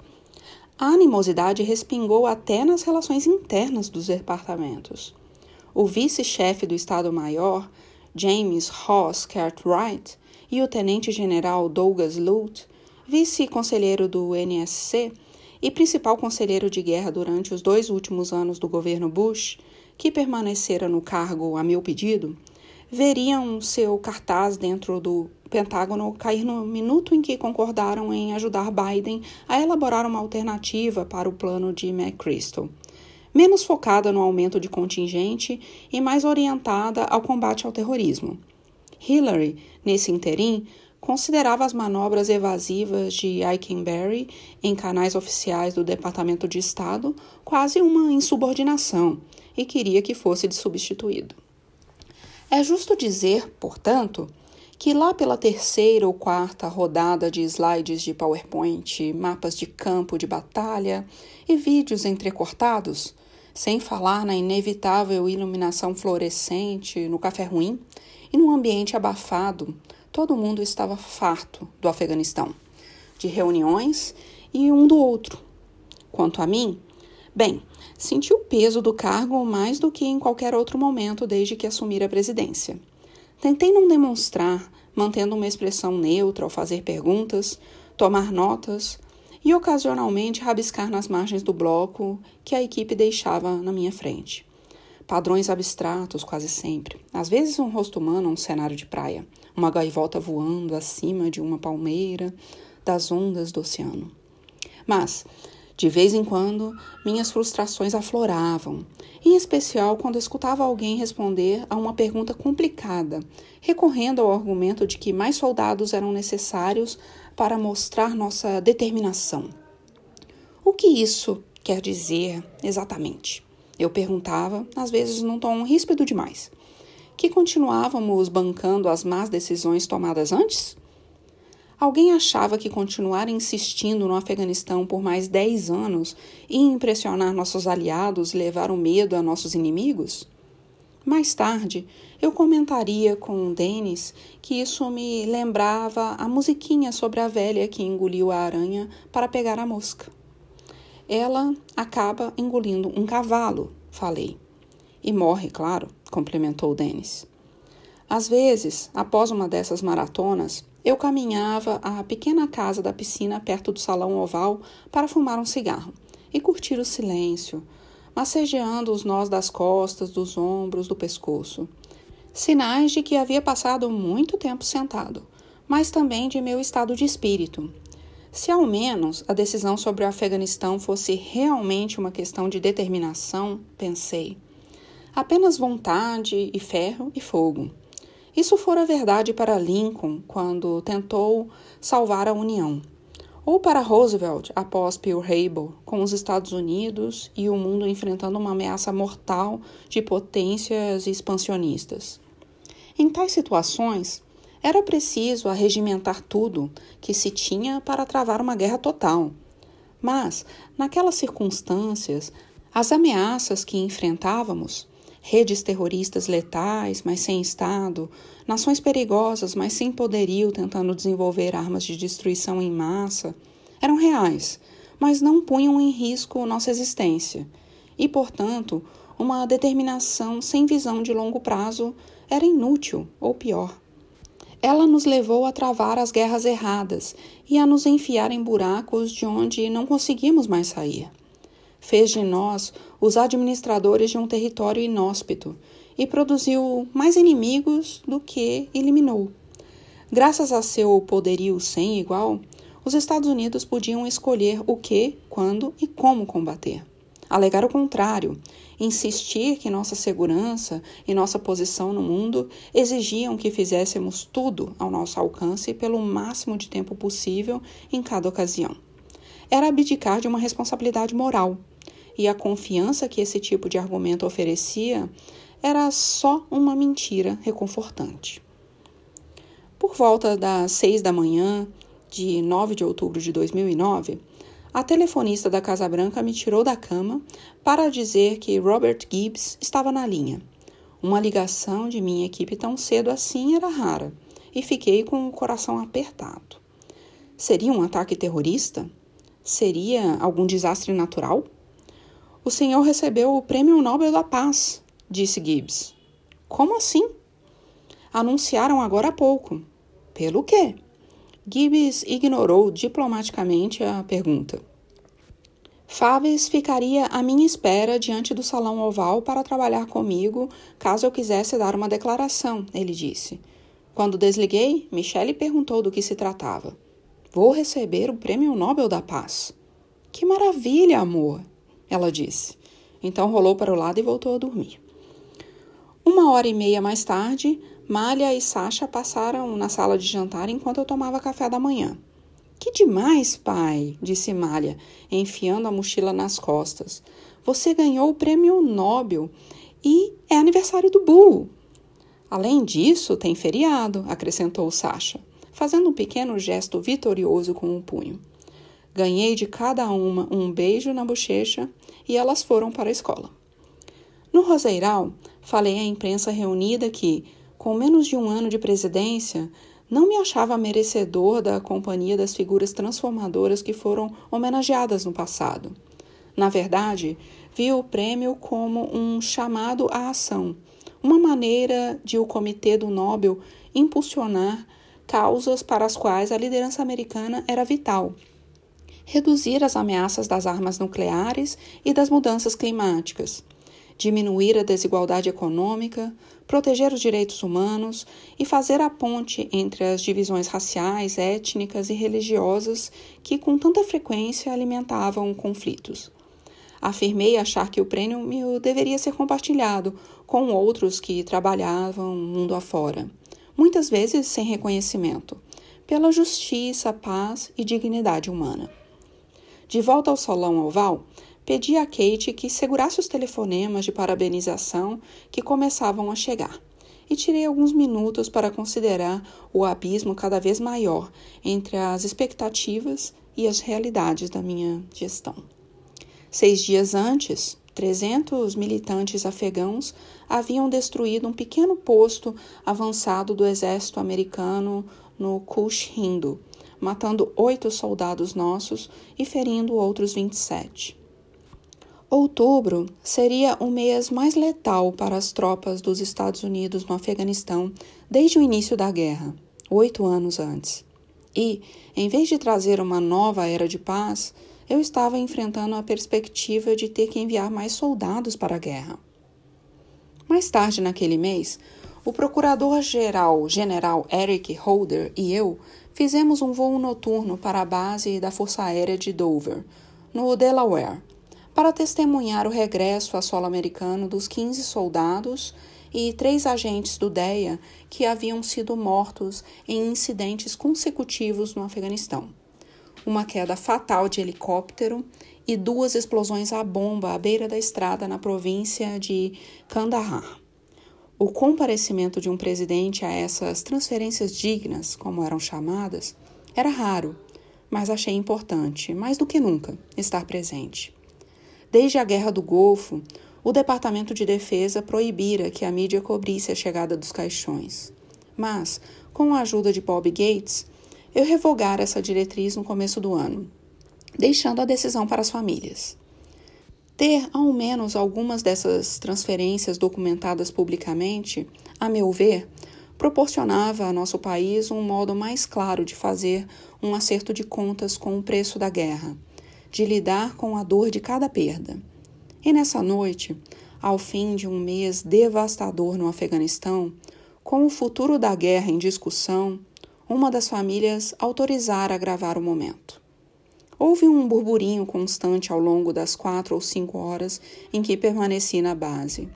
A animosidade respingou até nas relações internas dos departamentos. O vice-chefe do Estado-Maior, James Ross Cartwright, e o tenente-general Douglas Lute vice-conselheiro do NSC e principal conselheiro de guerra durante os dois últimos anos do governo Bush, que permanecera no cargo a meu pedido, veriam seu cartaz dentro do Pentágono cair no minuto em que concordaram em ajudar Biden a elaborar uma alternativa para o plano de McChrystal, menos focada no aumento de contingente e mais orientada ao combate ao terrorismo. Hillary, nesse interim, considerava as manobras evasivas de Eikenberry em canais oficiais do Departamento de Estado quase uma insubordinação e queria que fosse substituído. É justo dizer, portanto, que lá pela terceira ou quarta rodada de slides de PowerPoint, mapas de campo de batalha e vídeos entrecortados, sem falar na inevitável iluminação fluorescente no café ruim e num ambiente abafado, todo mundo estava farto do Afeganistão, de reuniões e um do outro. Quanto a mim, bem, senti o peso do cargo mais do que em qualquer outro momento desde que assumi a presidência. Tentei não demonstrar, mantendo uma expressão neutra ao fazer perguntas, tomar notas e ocasionalmente rabiscar nas margens do bloco que a equipe deixava na minha frente. Padrões abstratos quase sempre, às vezes um rosto humano um cenário de praia uma gaivota voando acima de uma palmeira das ondas do oceano. Mas, de vez em quando, minhas frustrações afloravam, em especial quando escutava alguém responder a uma pergunta complicada, recorrendo ao argumento de que mais soldados eram necessários para mostrar nossa determinação. O que isso quer dizer exatamente? Eu perguntava, às vezes num tom ríspido demais. Que continuávamos bancando as más decisões tomadas antes? Alguém achava que continuar insistindo no Afeganistão por mais dez anos ia impressionar nossos aliados e levar o medo a nossos inimigos? Mais tarde, eu comentaria com Denis que isso me lembrava a musiquinha sobre a velha que engoliu a aranha para pegar a mosca. Ela acaba engolindo um cavalo, falei. E morre, claro, complementou Denis. Às vezes, após uma dessas maratonas, eu caminhava à pequena casa da piscina perto do salão oval para fumar um cigarro e curtir o silêncio, massageando os nós das costas, dos ombros, do pescoço. Sinais de que havia passado muito tempo sentado, mas também de meu estado de espírito. Se ao menos a decisão sobre o Afeganistão fosse realmente uma questão de determinação, pensei. Apenas vontade e ferro e fogo. Isso fora verdade para Lincoln quando tentou salvar a União ou para Roosevelt após Pearl Harbor, com os Estados Unidos e o mundo enfrentando uma ameaça mortal de potências expansionistas. Em tais situações, era preciso arregimentar tudo que se tinha para travar uma guerra total. Mas, naquelas circunstâncias, as ameaças que enfrentávamos redes terroristas letais, mas sem Estado, nações perigosas, mas sem poderio tentando desenvolver armas de destruição em massa, eram reais, mas não punham em risco nossa existência. E, portanto, uma determinação sem visão de longo prazo era inútil, ou pior. Ela nos levou a travar as guerras erradas e a nos enfiar em buracos de onde não conseguimos mais sair fez de nós os administradores de um território inóspito e produziu mais inimigos do que eliminou. Graças a seu poderio sem igual, os Estados Unidos podiam escolher o que, quando e como combater. Alegar o contrário, insistir que nossa segurança e nossa posição no mundo exigiam que fizéssemos tudo ao nosso alcance pelo máximo de tempo possível em cada ocasião. Era abdicar de uma responsabilidade moral e a confiança que esse tipo de argumento oferecia era só uma mentira reconfortante. Por volta das seis da manhã de 9 de outubro de 2009, a telefonista da Casa Branca me tirou da cama para dizer que Robert Gibbs estava na linha. Uma ligação de minha equipe tão cedo assim era rara e fiquei com o coração apertado. Seria um ataque terrorista? Seria algum desastre natural? O senhor recebeu o Prêmio Nobel da Paz, disse Gibbs. Como assim? Anunciaram agora há pouco. Pelo quê? Gibbs ignorou diplomaticamente a pergunta. Faves ficaria à minha espera diante do salão oval para trabalhar comigo caso eu quisesse dar uma declaração, ele disse. Quando desliguei, Michele perguntou do que se tratava. Vou receber o Prêmio Nobel da Paz. Que maravilha, amor! Ela disse. Então rolou para o lado e voltou a dormir. Uma hora e meia mais tarde, Malha e Sasha passaram na sala de jantar enquanto eu tomava café da manhã. Que demais, pai, disse Malha, enfiando a mochila nas costas. Você ganhou o prêmio Nobel e é aniversário do Bull. Além disso, tem feriado, acrescentou Sasha, fazendo um pequeno gesto vitorioso com o punho. Ganhei de cada uma um beijo na bochecha e elas foram para a escola. No Roseiral, falei à imprensa reunida que, com menos de um ano de presidência, não me achava merecedor da companhia das figuras transformadoras que foram homenageadas no passado. Na verdade, vi o prêmio como um chamado à ação, uma maneira de o Comitê do Nobel impulsionar causas para as quais a liderança americana era vital reduzir as ameaças das armas nucleares e das mudanças climáticas, diminuir a desigualdade econômica, proteger os direitos humanos e fazer a ponte entre as divisões raciais, étnicas e religiosas que com tanta frequência alimentavam conflitos. Afirmei achar que o prêmio deveria ser compartilhado com outros que trabalhavam mundo afora, muitas vezes sem reconhecimento, pela justiça, paz e dignidade humana. De volta ao salão oval, pedi a Kate que segurasse os telefonemas de parabenização que começavam a chegar e tirei alguns minutos para considerar o abismo cada vez maior entre as expectativas e as realidades da minha gestão. Seis dias antes, 300 militantes afegãos haviam destruído um pequeno posto avançado do exército americano no Kush Hindu, matando oito soldados nossos e ferindo outros 27. Outubro seria o mês mais letal para as tropas dos Estados Unidos no Afeganistão desde o início da guerra, oito anos antes. E, em vez de trazer uma nova era de paz, eu estava enfrentando a perspectiva de ter que enviar mais soldados para a guerra. Mais tarde naquele mês, o procurador-geral general Eric Holder e eu fizemos um voo noturno para a base da Força Aérea de Dover, no Delaware, para testemunhar o regresso a solo americano dos 15 soldados e três agentes do DEA que haviam sido mortos em incidentes consecutivos no Afeganistão uma queda fatal de helicóptero e duas explosões à bomba à beira da estrada na província de Kandahar. O comparecimento de um presidente a essas transferências dignas, como eram chamadas, era raro, mas achei importante, mais do que nunca, estar presente. Desde a Guerra do Golfo, o Departamento de Defesa proibira que a mídia cobrisse a chegada dos caixões. Mas, com a ajuda de Bob Gates, eu revogar essa diretriz no começo do ano, deixando a decisão para as famílias. Ter ao menos algumas dessas transferências documentadas publicamente, a meu ver, proporcionava a nosso país um modo mais claro de fazer um acerto de contas com o preço da guerra, de lidar com a dor de cada perda. E nessa noite, ao fim de um mês devastador no Afeganistão, com o futuro da guerra em discussão, uma das famílias autorizara gravar o momento. Houve um burburinho constante ao longo das quatro ou cinco horas em que permaneci na base.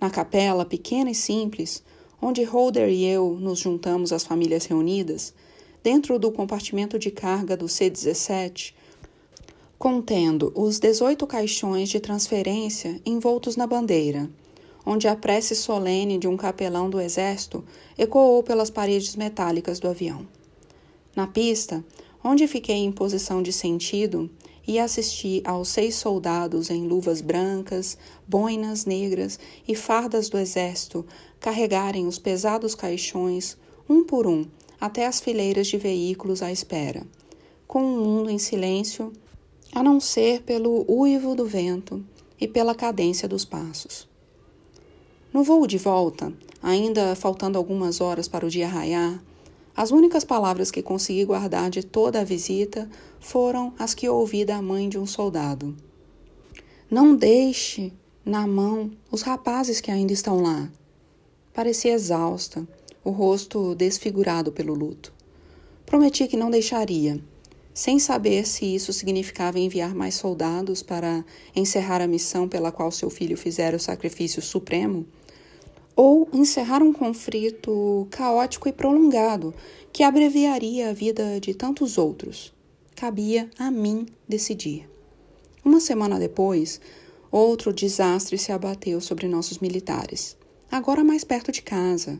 Na capela, pequena e simples, onde Holder e eu nos juntamos às famílias reunidas, dentro do compartimento de carga do C-17, contendo os 18 caixões de transferência envoltos na bandeira onde a prece solene de um capelão do exército ecoou pelas paredes metálicas do avião. Na pista, onde fiquei em posição de sentido e assisti aos seis soldados em luvas brancas, boinas negras e fardas do exército carregarem os pesados caixões, um por um, até as fileiras de veículos à espera, com o um mundo em silêncio, a não ser pelo uivo do vento e pela cadência dos passos. No voo de volta, ainda faltando algumas horas para o dia raiar, as únicas palavras que consegui guardar de toda a visita foram as que ouvi da mãe de um soldado. Não deixe na mão os rapazes que ainda estão lá. Parecia exausta, o rosto desfigurado pelo luto. Prometi que não deixaria, sem saber se isso significava enviar mais soldados para encerrar a missão pela qual seu filho fizera o sacrifício supremo ou encerrar um conflito caótico e prolongado que abreviaria a vida de tantos outros. Cabia a mim decidir. Uma semana depois, outro desastre se abateu sobre nossos militares. Agora mais perto de casa.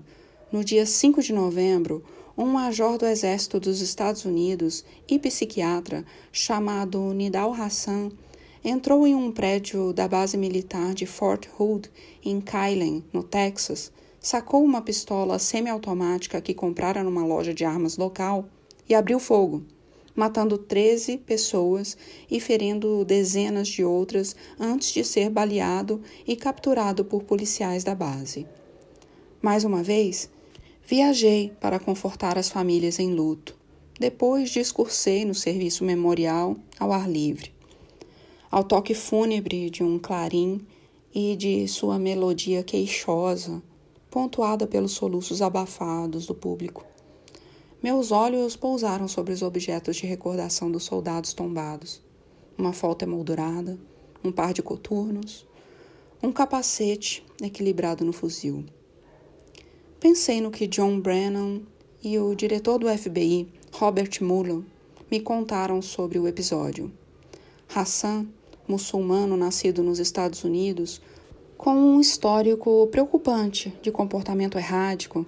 No dia 5 de novembro, um major do Exército dos Estados Unidos e psiquiatra chamado Nidal Hassan entrou em um prédio da base militar de Fort Hood, em Kylen, no Texas, sacou uma pistola semiautomática que comprara numa loja de armas local e abriu fogo, matando 13 pessoas e ferindo dezenas de outras antes de ser baleado e capturado por policiais da base. Mais uma vez, viajei para confortar as famílias em luto. Depois discursei no serviço memorial ao ar livre ao toque fúnebre de um clarim e de sua melodia queixosa, pontuada pelos soluços abafados do público. Meus olhos pousaram sobre os objetos de recordação dos soldados tombados: uma falta emoldurada, um par de coturnos, um capacete equilibrado no fuzil. Pensei no que John Brennan e o diretor do FBI, Robert Mueller, me contaram sobre o episódio. Hassan muçulmano nascido nos Estados Unidos, com um histórico preocupante de comportamento errático,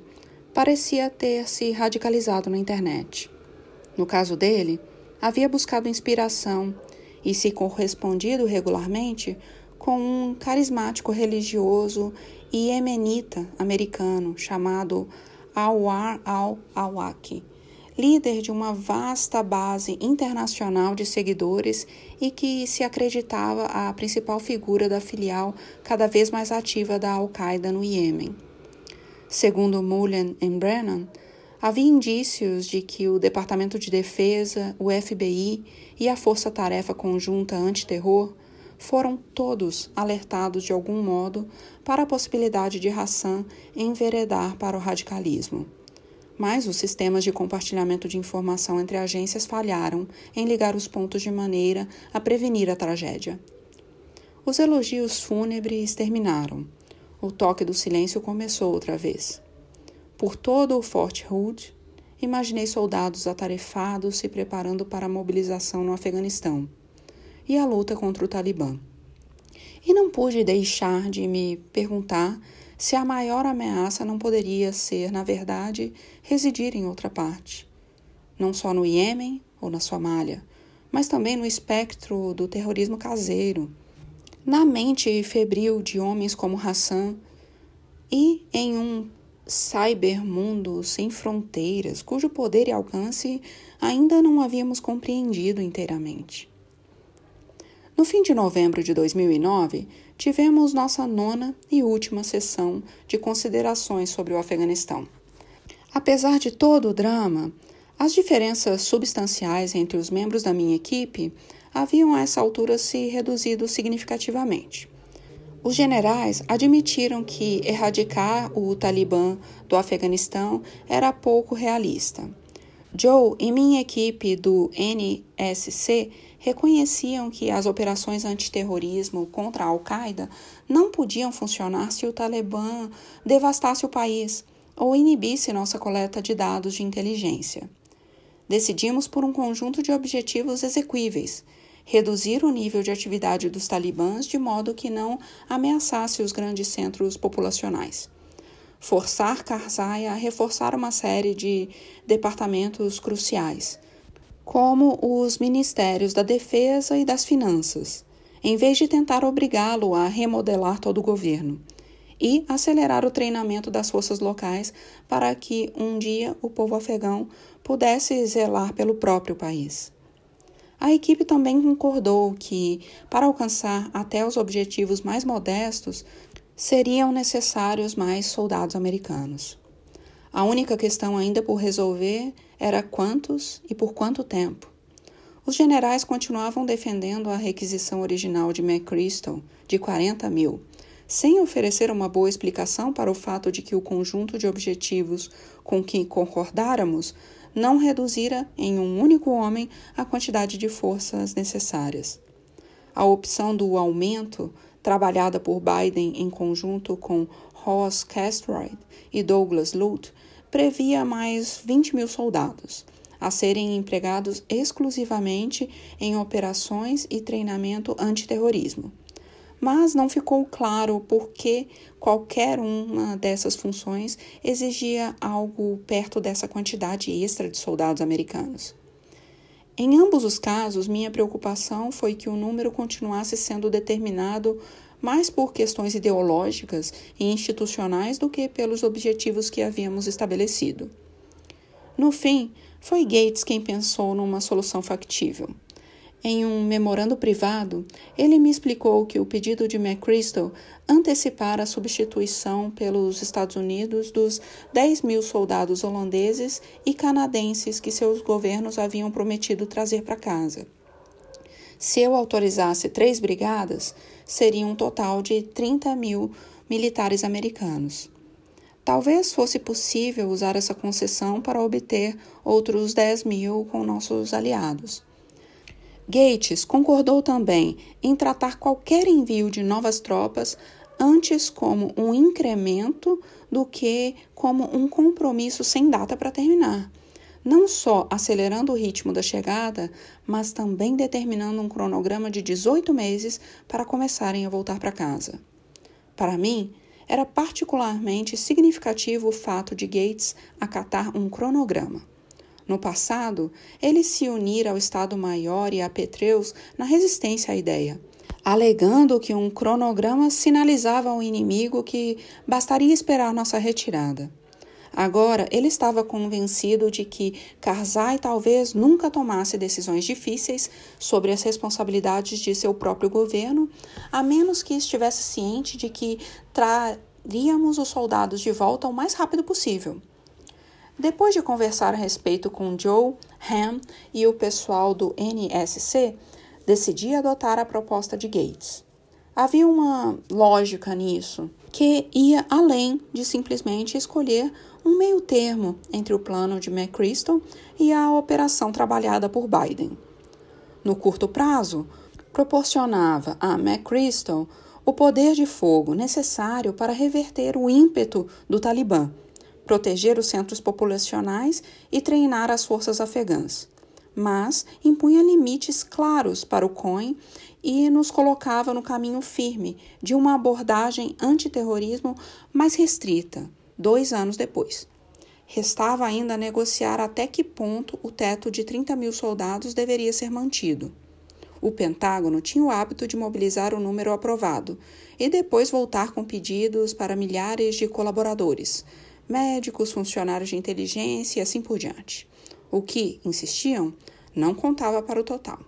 parecia ter se radicalizado na internet. No caso dele, havia buscado inspiração e se correspondido regularmente com um carismático religioso e emenita americano chamado Awar al-Awaki, líder de uma vasta base internacional de seguidores e que se acreditava a principal figura da filial cada vez mais ativa da Al-Qaeda no Iêmen. Segundo Mullen e Brennan, havia indícios de que o Departamento de Defesa, o FBI e a Força Tarefa Conjunta Antiterror foram todos alertados de algum modo para a possibilidade de Hassan enveredar para o radicalismo. Mas os sistemas de compartilhamento de informação entre agências falharam em ligar os pontos de maneira a prevenir a tragédia. Os elogios fúnebres terminaram. O toque do silêncio começou outra vez. Por todo o Fort Hood, imaginei soldados atarefados se preparando para a mobilização no Afeganistão e a luta contra o Talibã. E não pude deixar de me perguntar se a maior ameaça não poderia ser, na verdade, residir em outra parte. Não só no Iêmen ou na Somália, mas também no espectro do terrorismo caseiro, na mente febril de homens como Hassan e em um cybermundo sem fronteiras, cujo poder e alcance ainda não havíamos compreendido inteiramente. No fim de novembro de 2009, tivemos nossa nona e última sessão de considerações sobre o Afeganistão. Apesar de todo o drama, as diferenças substanciais entre os membros da minha equipe haviam a essa altura se reduzido significativamente. Os generais admitiram que erradicar o Talibã do Afeganistão era pouco realista. Joe e minha equipe do NSC reconheciam que as operações antiterrorismo contra a Al-Qaeda não podiam funcionar se o Talibã devastasse o país ou inibisse nossa coleta de dados de inteligência. Decidimos por um conjunto de objetivos exequíveis: reduzir o nível de atividade dos talibãs de modo que não ameaçasse os grandes centros populacionais. Forçar Karzai a reforçar uma série de departamentos cruciais, como os ministérios da Defesa e das Finanças, em vez de tentar obrigá-lo a remodelar todo o governo, e acelerar o treinamento das forças locais para que um dia o povo afegão pudesse zelar pelo próprio país. A equipe também concordou que, para alcançar até os objetivos mais modestos, seriam necessários mais soldados americanos. A única questão ainda por resolver era quantos e por quanto tempo. Os generais continuavam defendendo a requisição original de McChrystal de 40 mil, sem oferecer uma boa explicação para o fato de que o conjunto de objetivos com que concordáramos não reduzira em um único homem a quantidade de forças necessárias. A opção do aumento, trabalhada por Biden em conjunto com Ross Castroid e Douglas Lute, previa mais 20 mil soldados, a serem empregados exclusivamente em operações e treinamento antiterrorismo. Mas não ficou claro por que qualquer uma dessas funções exigia algo perto dessa quantidade extra de soldados americanos. Em ambos os casos, minha preocupação foi que o número continuasse sendo determinado mais por questões ideológicas e institucionais do que pelos objetivos que havíamos estabelecido. No fim, foi Gates quem pensou numa solução factível. Em um memorando privado, ele me explicou que o pedido de McChrystal antecipara a substituição pelos Estados Unidos dos 10 mil soldados holandeses e canadenses que seus governos haviam prometido trazer para casa. Se eu autorizasse três brigadas, seria um total de 30 mil militares americanos. Talvez fosse possível usar essa concessão para obter outros 10 mil com nossos aliados. Gates concordou também em tratar qualquer envio de novas tropas antes como um incremento do que como um compromisso sem data para terminar não só acelerando o ritmo da chegada, mas também determinando um cronograma de 18 meses para começarem a voltar para casa. Para mim, era particularmente significativo o fato de Gates acatar um cronograma. No passado, ele se unira ao Estado-Maior e a Petreus na resistência à ideia, alegando que um cronograma sinalizava ao inimigo que bastaria esperar nossa retirada. Agora, ele estava convencido de que Karzai talvez nunca tomasse decisões difíceis sobre as responsabilidades de seu próprio governo, a menos que estivesse ciente de que traríamos os soldados de volta o mais rápido possível. Depois de conversar a respeito com Joe, Ham e o pessoal do NSC, decidi adotar a proposta de Gates. Havia uma lógica nisso que ia além de simplesmente escolher um meio termo entre o plano de McChrystal e a operação trabalhada por Biden. No curto prazo, proporcionava a McChrystal o poder de fogo necessário para reverter o ímpeto do Talibã proteger os centros populacionais e treinar as forças afegãs. Mas impunha limites claros para o COIN e nos colocava no caminho firme de uma abordagem antiterrorismo mais restrita, dois anos depois. Restava ainda negociar até que ponto o teto de 30 mil soldados deveria ser mantido. O Pentágono tinha o hábito de mobilizar o número aprovado e depois voltar com pedidos para milhares de colaboradores, médicos, funcionários de inteligência e assim por diante. O que, insistiam, não contava para o total.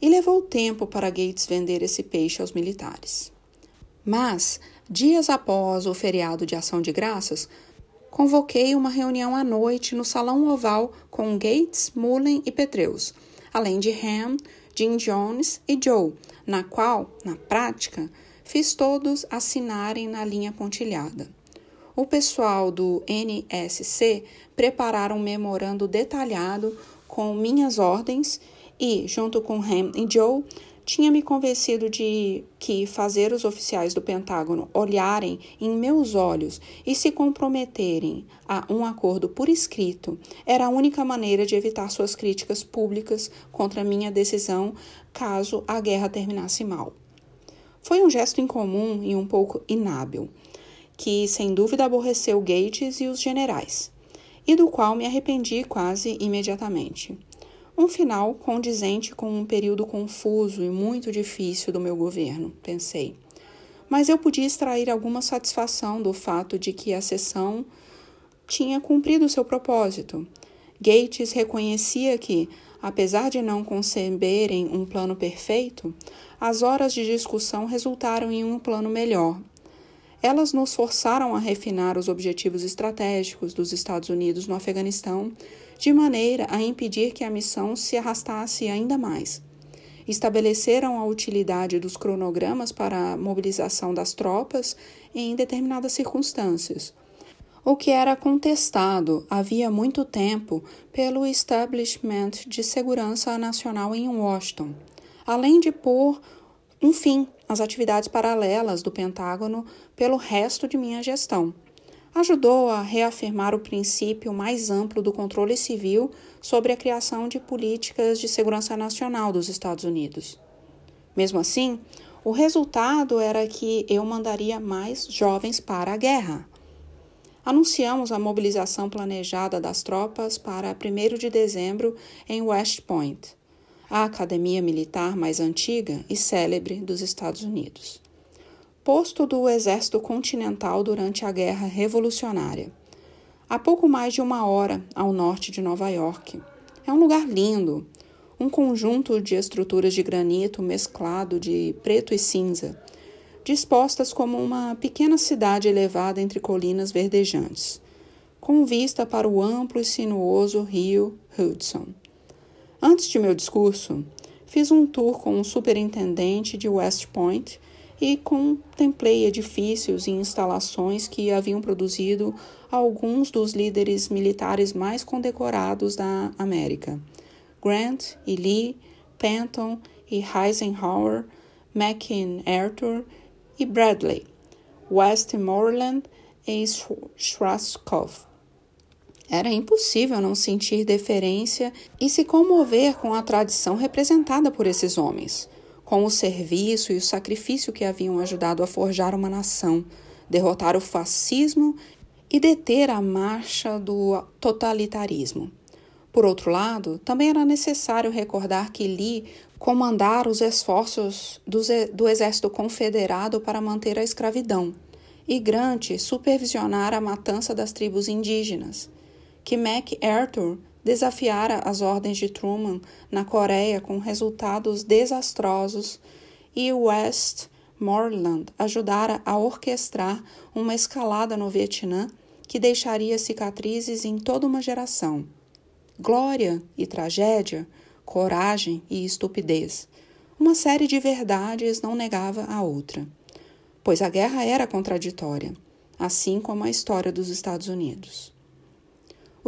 E levou tempo para Gates vender esse peixe aos militares. Mas, dias após o feriado de Ação de Graças, convoquei uma reunião à noite no Salão Oval com Gates, Mullen e Petreus, além de Ham, Jim Jones e Joe, na qual, na prática, fiz todos assinarem na linha pontilhada. O pessoal do NSC prepararam um memorando detalhado com minhas ordens e, junto com Ham e Joe, tinha me convencido de que fazer os oficiais do Pentágono olharem em meus olhos e se comprometerem a um acordo por escrito era a única maneira de evitar suas críticas públicas contra minha decisão caso a guerra terminasse mal. Foi um gesto incomum e um pouco inábil que sem dúvida aborreceu Gates e os generais, e do qual me arrependi quase imediatamente. Um final condizente com um período confuso e muito difícil do meu governo, pensei. Mas eu podia extrair alguma satisfação do fato de que a sessão tinha cumprido seu propósito. Gates reconhecia que, apesar de não conceberem um plano perfeito, as horas de discussão resultaram em um plano melhor elas nos forçaram a refinar os objetivos estratégicos dos Estados Unidos no Afeganistão, de maneira a impedir que a missão se arrastasse ainda mais. Estabeleceram a utilidade dos cronogramas para a mobilização das tropas em determinadas circunstâncias, o que era contestado havia muito tempo pelo Establishment de Segurança Nacional em Washington, além de pôr um fim às atividades paralelas do Pentágono pelo resto de minha gestão. Ajudou a reafirmar o princípio mais amplo do controle civil sobre a criação de políticas de segurança nacional dos Estados Unidos. Mesmo assim, o resultado era que eu mandaria mais jovens para a guerra. Anunciamos a mobilização planejada das tropas para 1 de dezembro em West Point a academia militar mais antiga e célebre dos Estados Unidos. Posto do Exército Continental durante a Guerra Revolucionária. A pouco mais de uma hora ao norte de Nova York. É um lugar lindo, um conjunto de estruturas de granito mesclado de preto e cinza, dispostas como uma pequena cidade elevada entre colinas verdejantes, com vista para o amplo e sinuoso rio Hudson. Antes de meu discurso, fiz um tour com o superintendente de West Point e contemplei edifícios e instalações que haviam produzido alguns dos líderes militares mais condecorados da América: Grant e Lee, Penton e Eisenhower, MacArthur e Bradley, Westmoreland e Schwarzkopf. Era impossível não sentir deferência e se comover com a tradição representada por esses homens, com o serviço e o sacrifício que haviam ajudado a forjar uma nação, derrotar o fascismo e deter a marcha do totalitarismo. Por outro lado, também era necessário recordar que Lee comandara os esforços do exército confederado para manter a escravidão, e Grant supervisionara a matança das tribos indígenas, que MacArthur desafiara as ordens de Truman na Coreia com resultados desastrosos e Westmoreland ajudara a orquestrar uma escalada no Vietnã que deixaria cicatrizes em toda uma geração. Glória e tragédia, coragem e estupidez. Uma série de verdades não negava a outra. Pois a guerra era contraditória, assim como a história dos Estados Unidos.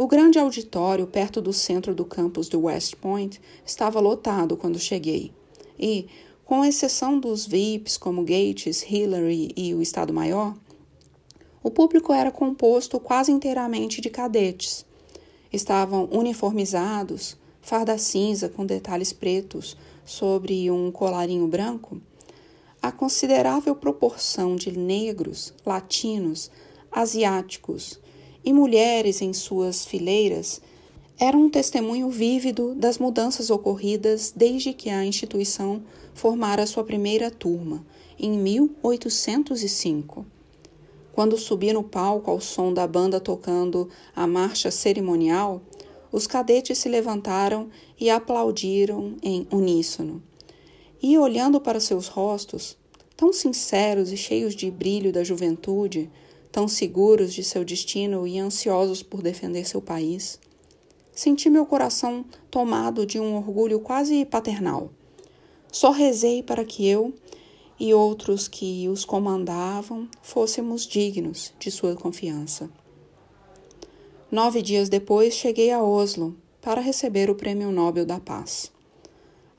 O grande auditório perto do centro do campus do West Point estava lotado quando cheguei, e, com exceção dos VIPs como Gates, Hillary e o Estado-Maior, o público era composto quase inteiramente de cadetes. Estavam uniformizados, farda cinza com detalhes pretos sobre um colarinho branco. A considerável proporção de negros, latinos, asiáticos e mulheres em suas fileiras era um testemunho vívido das mudanças ocorridas desde que a instituição formara sua primeira turma, em 1805. Quando subi no palco ao som da banda tocando a marcha cerimonial, os cadetes se levantaram e aplaudiram em uníssono. E olhando para seus rostos, tão sinceros e cheios de brilho da juventude, tão seguros de seu destino e ansiosos por defender seu país, senti meu coração tomado de um orgulho quase paternal. Só rezei para que eu e outros que os comandavam fôssemos dignos de sua confiança. Nove dias depois cheguei a Oslo para receber o Prêmio Nobel da Paz.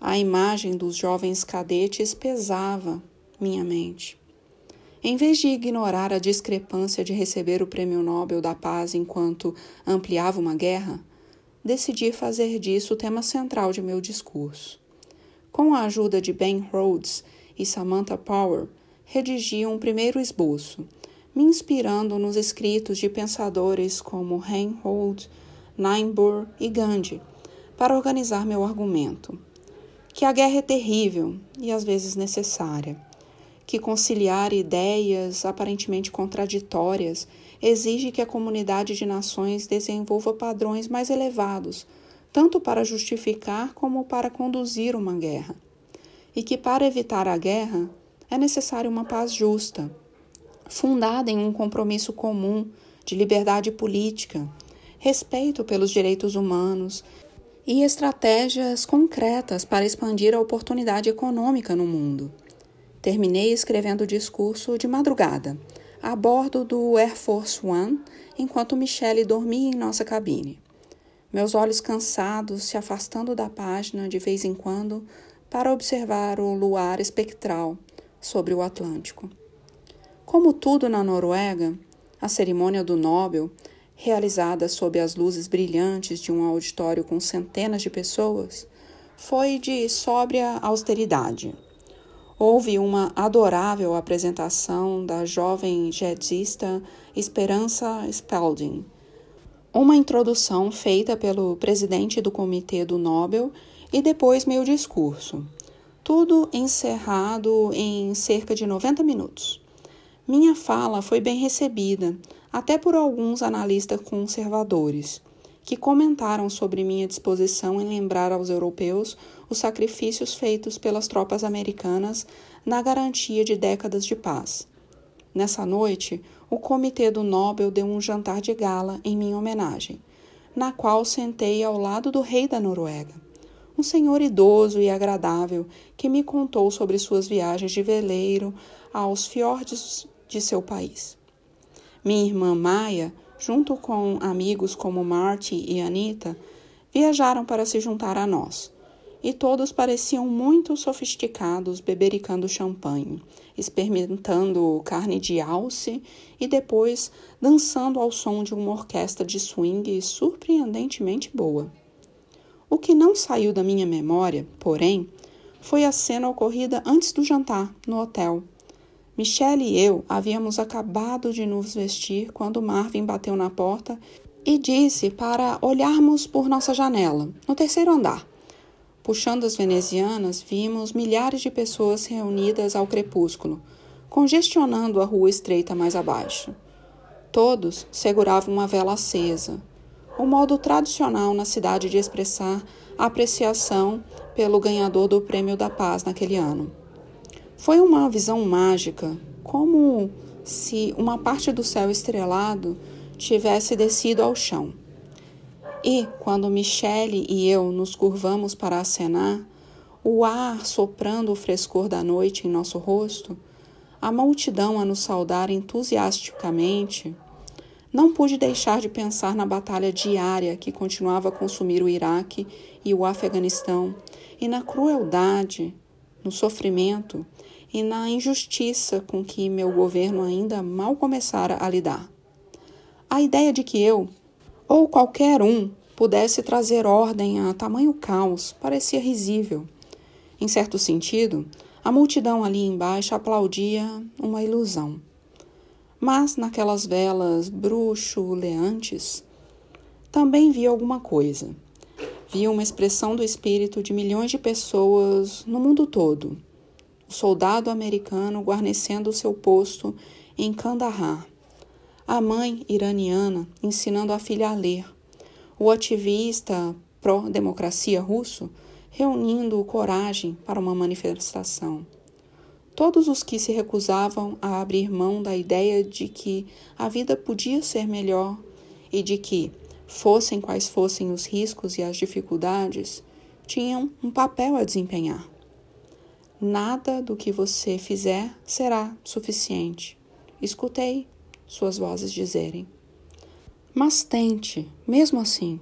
A imagem dos jovens cadetes pesava minha mente. Em vez de ignorar a discrepância de receber o Prêmio Nobel da Paz enquanto ampliava uma guerra, decidi fazer disso o tema central de meu discurso. Com a ajuda de Ben Rhodes, e Samantha Power redigiam um primeiro esboço, me inspirando nos escritos de pensadores como Reinhold, Niebuhr e Gandhi, para organizar meu argumento. Que a guerra é terrível e às vezes necessária. Que conciliar ideias aparentemente contraditórias exige que a comunidade de nações desenvolva padrões mais elevados, tanto para justificar como para conduzir uma guerra e que, para evitar a guerra, é necessária uma paz justa, fundada em um compromisso comum de liberdade política, respeito pelos direitos humanos e estratégias concretas para expandir a oportunidade econômica no mundo. Terminei escrevendo o discurso de madrugada, a bordo do Air Force One, enquanto Michelle dormia em nossa cabine. Meus olhos cansados se afastando da página de vez em quando para observar o luar espectral sobre o Atlântico. Como tudo na Noruega, a cerimônia do Nobel, realizada sob as luzes brilhantes de um auditório com centenas de pessoas, foi de sóbria austeridade. Houve uma adorável apresentação da jovem jazzista Esperança Spalding, uma introdução feita pelo presidente do Comitê do Nobel e depois meu discurso. Tudo encerrado em cerca de 90 minutos. Minha fala foi bem recebida, até por alguns analistas conservadores, que comentaram sobre minha disposição em lembrar aos europeus os sacrifícios feitos pelas tropas americanas na garantia de décadas de paz. Nessa noite, o Comitê do Nobel deu um jantar de gala em minha homenagem, na qual sentei ao lado do rei da Noruega um senhor idoso e agradável que me contou sobre suas viagens de veleiro aos fiordes de seu país. Minha irmã Maia, junto com amigos como Marty e Anita, viajaram para se juntar a nós. E todos pareciam muito sofisticados, bebericando champanhe, experimentando carne de alce e depois dançando ao som de uma orquestra de swing surpreendentemente boa. O que não saiu da minha memória, porém, foi a cena ocorrida antes do jantar, no hotel. Michelle e eu havíamos acabado de nos vestir quando Marvin bateu na porta e disse para olharmos por nossa janela, no terceiro andar. Puxando as venezianas, vimos milhares de pessoas reunidas ao crepúsculo, congestionando a rua estreita mais abaixo. Todos seguravam uma vela acesa, o modo tradicional na cidade de expressar apreciação pelo ganhador do Prêmio da Paz naquele ano. Foi uma visão mágica, como se uma parte do céu estrelado tivesse descido ao chão. E, quando Michele e eu nos curvamos para acenar, o ar soprando o frescor da noite em nosso rosto, a multidão a nos saudar entusiasticamente, não pude deixar de pensar na batalha diária que continuava a consumir o Iraque e o Afeganistão, e na crueldade, no sofrimento e na injustiça com que meu governo ainda mal começara a lidar. A ideia de que eu, ou qualquer um, pudesse trazer ordem a tamanho caos parecia risível. Em certo sentido, a multidão ali embaixo aplaudia uma ilusão. Mas naquelas velas bruxuleantes também vi alguma coisa. Vi uma expressão do espírito de milhões de pessoas no mundo todo. Soldado americano guarnecendo seu posto em Kandahar. A mãe iraniana ensinando a filha a ler. O ativista pró-democracia russo reunindo coragem para uma manifestação todos os que se recusavam a abrir mão da ideia de que a vida podia ser melhor e de que, fossem quais fossem os riscos e as dificuldades, tinham um papel a desempenhar. Nada do que você fizer será suficiente. Escutei suas vozes dizerem. Mas tente, mesmo assim,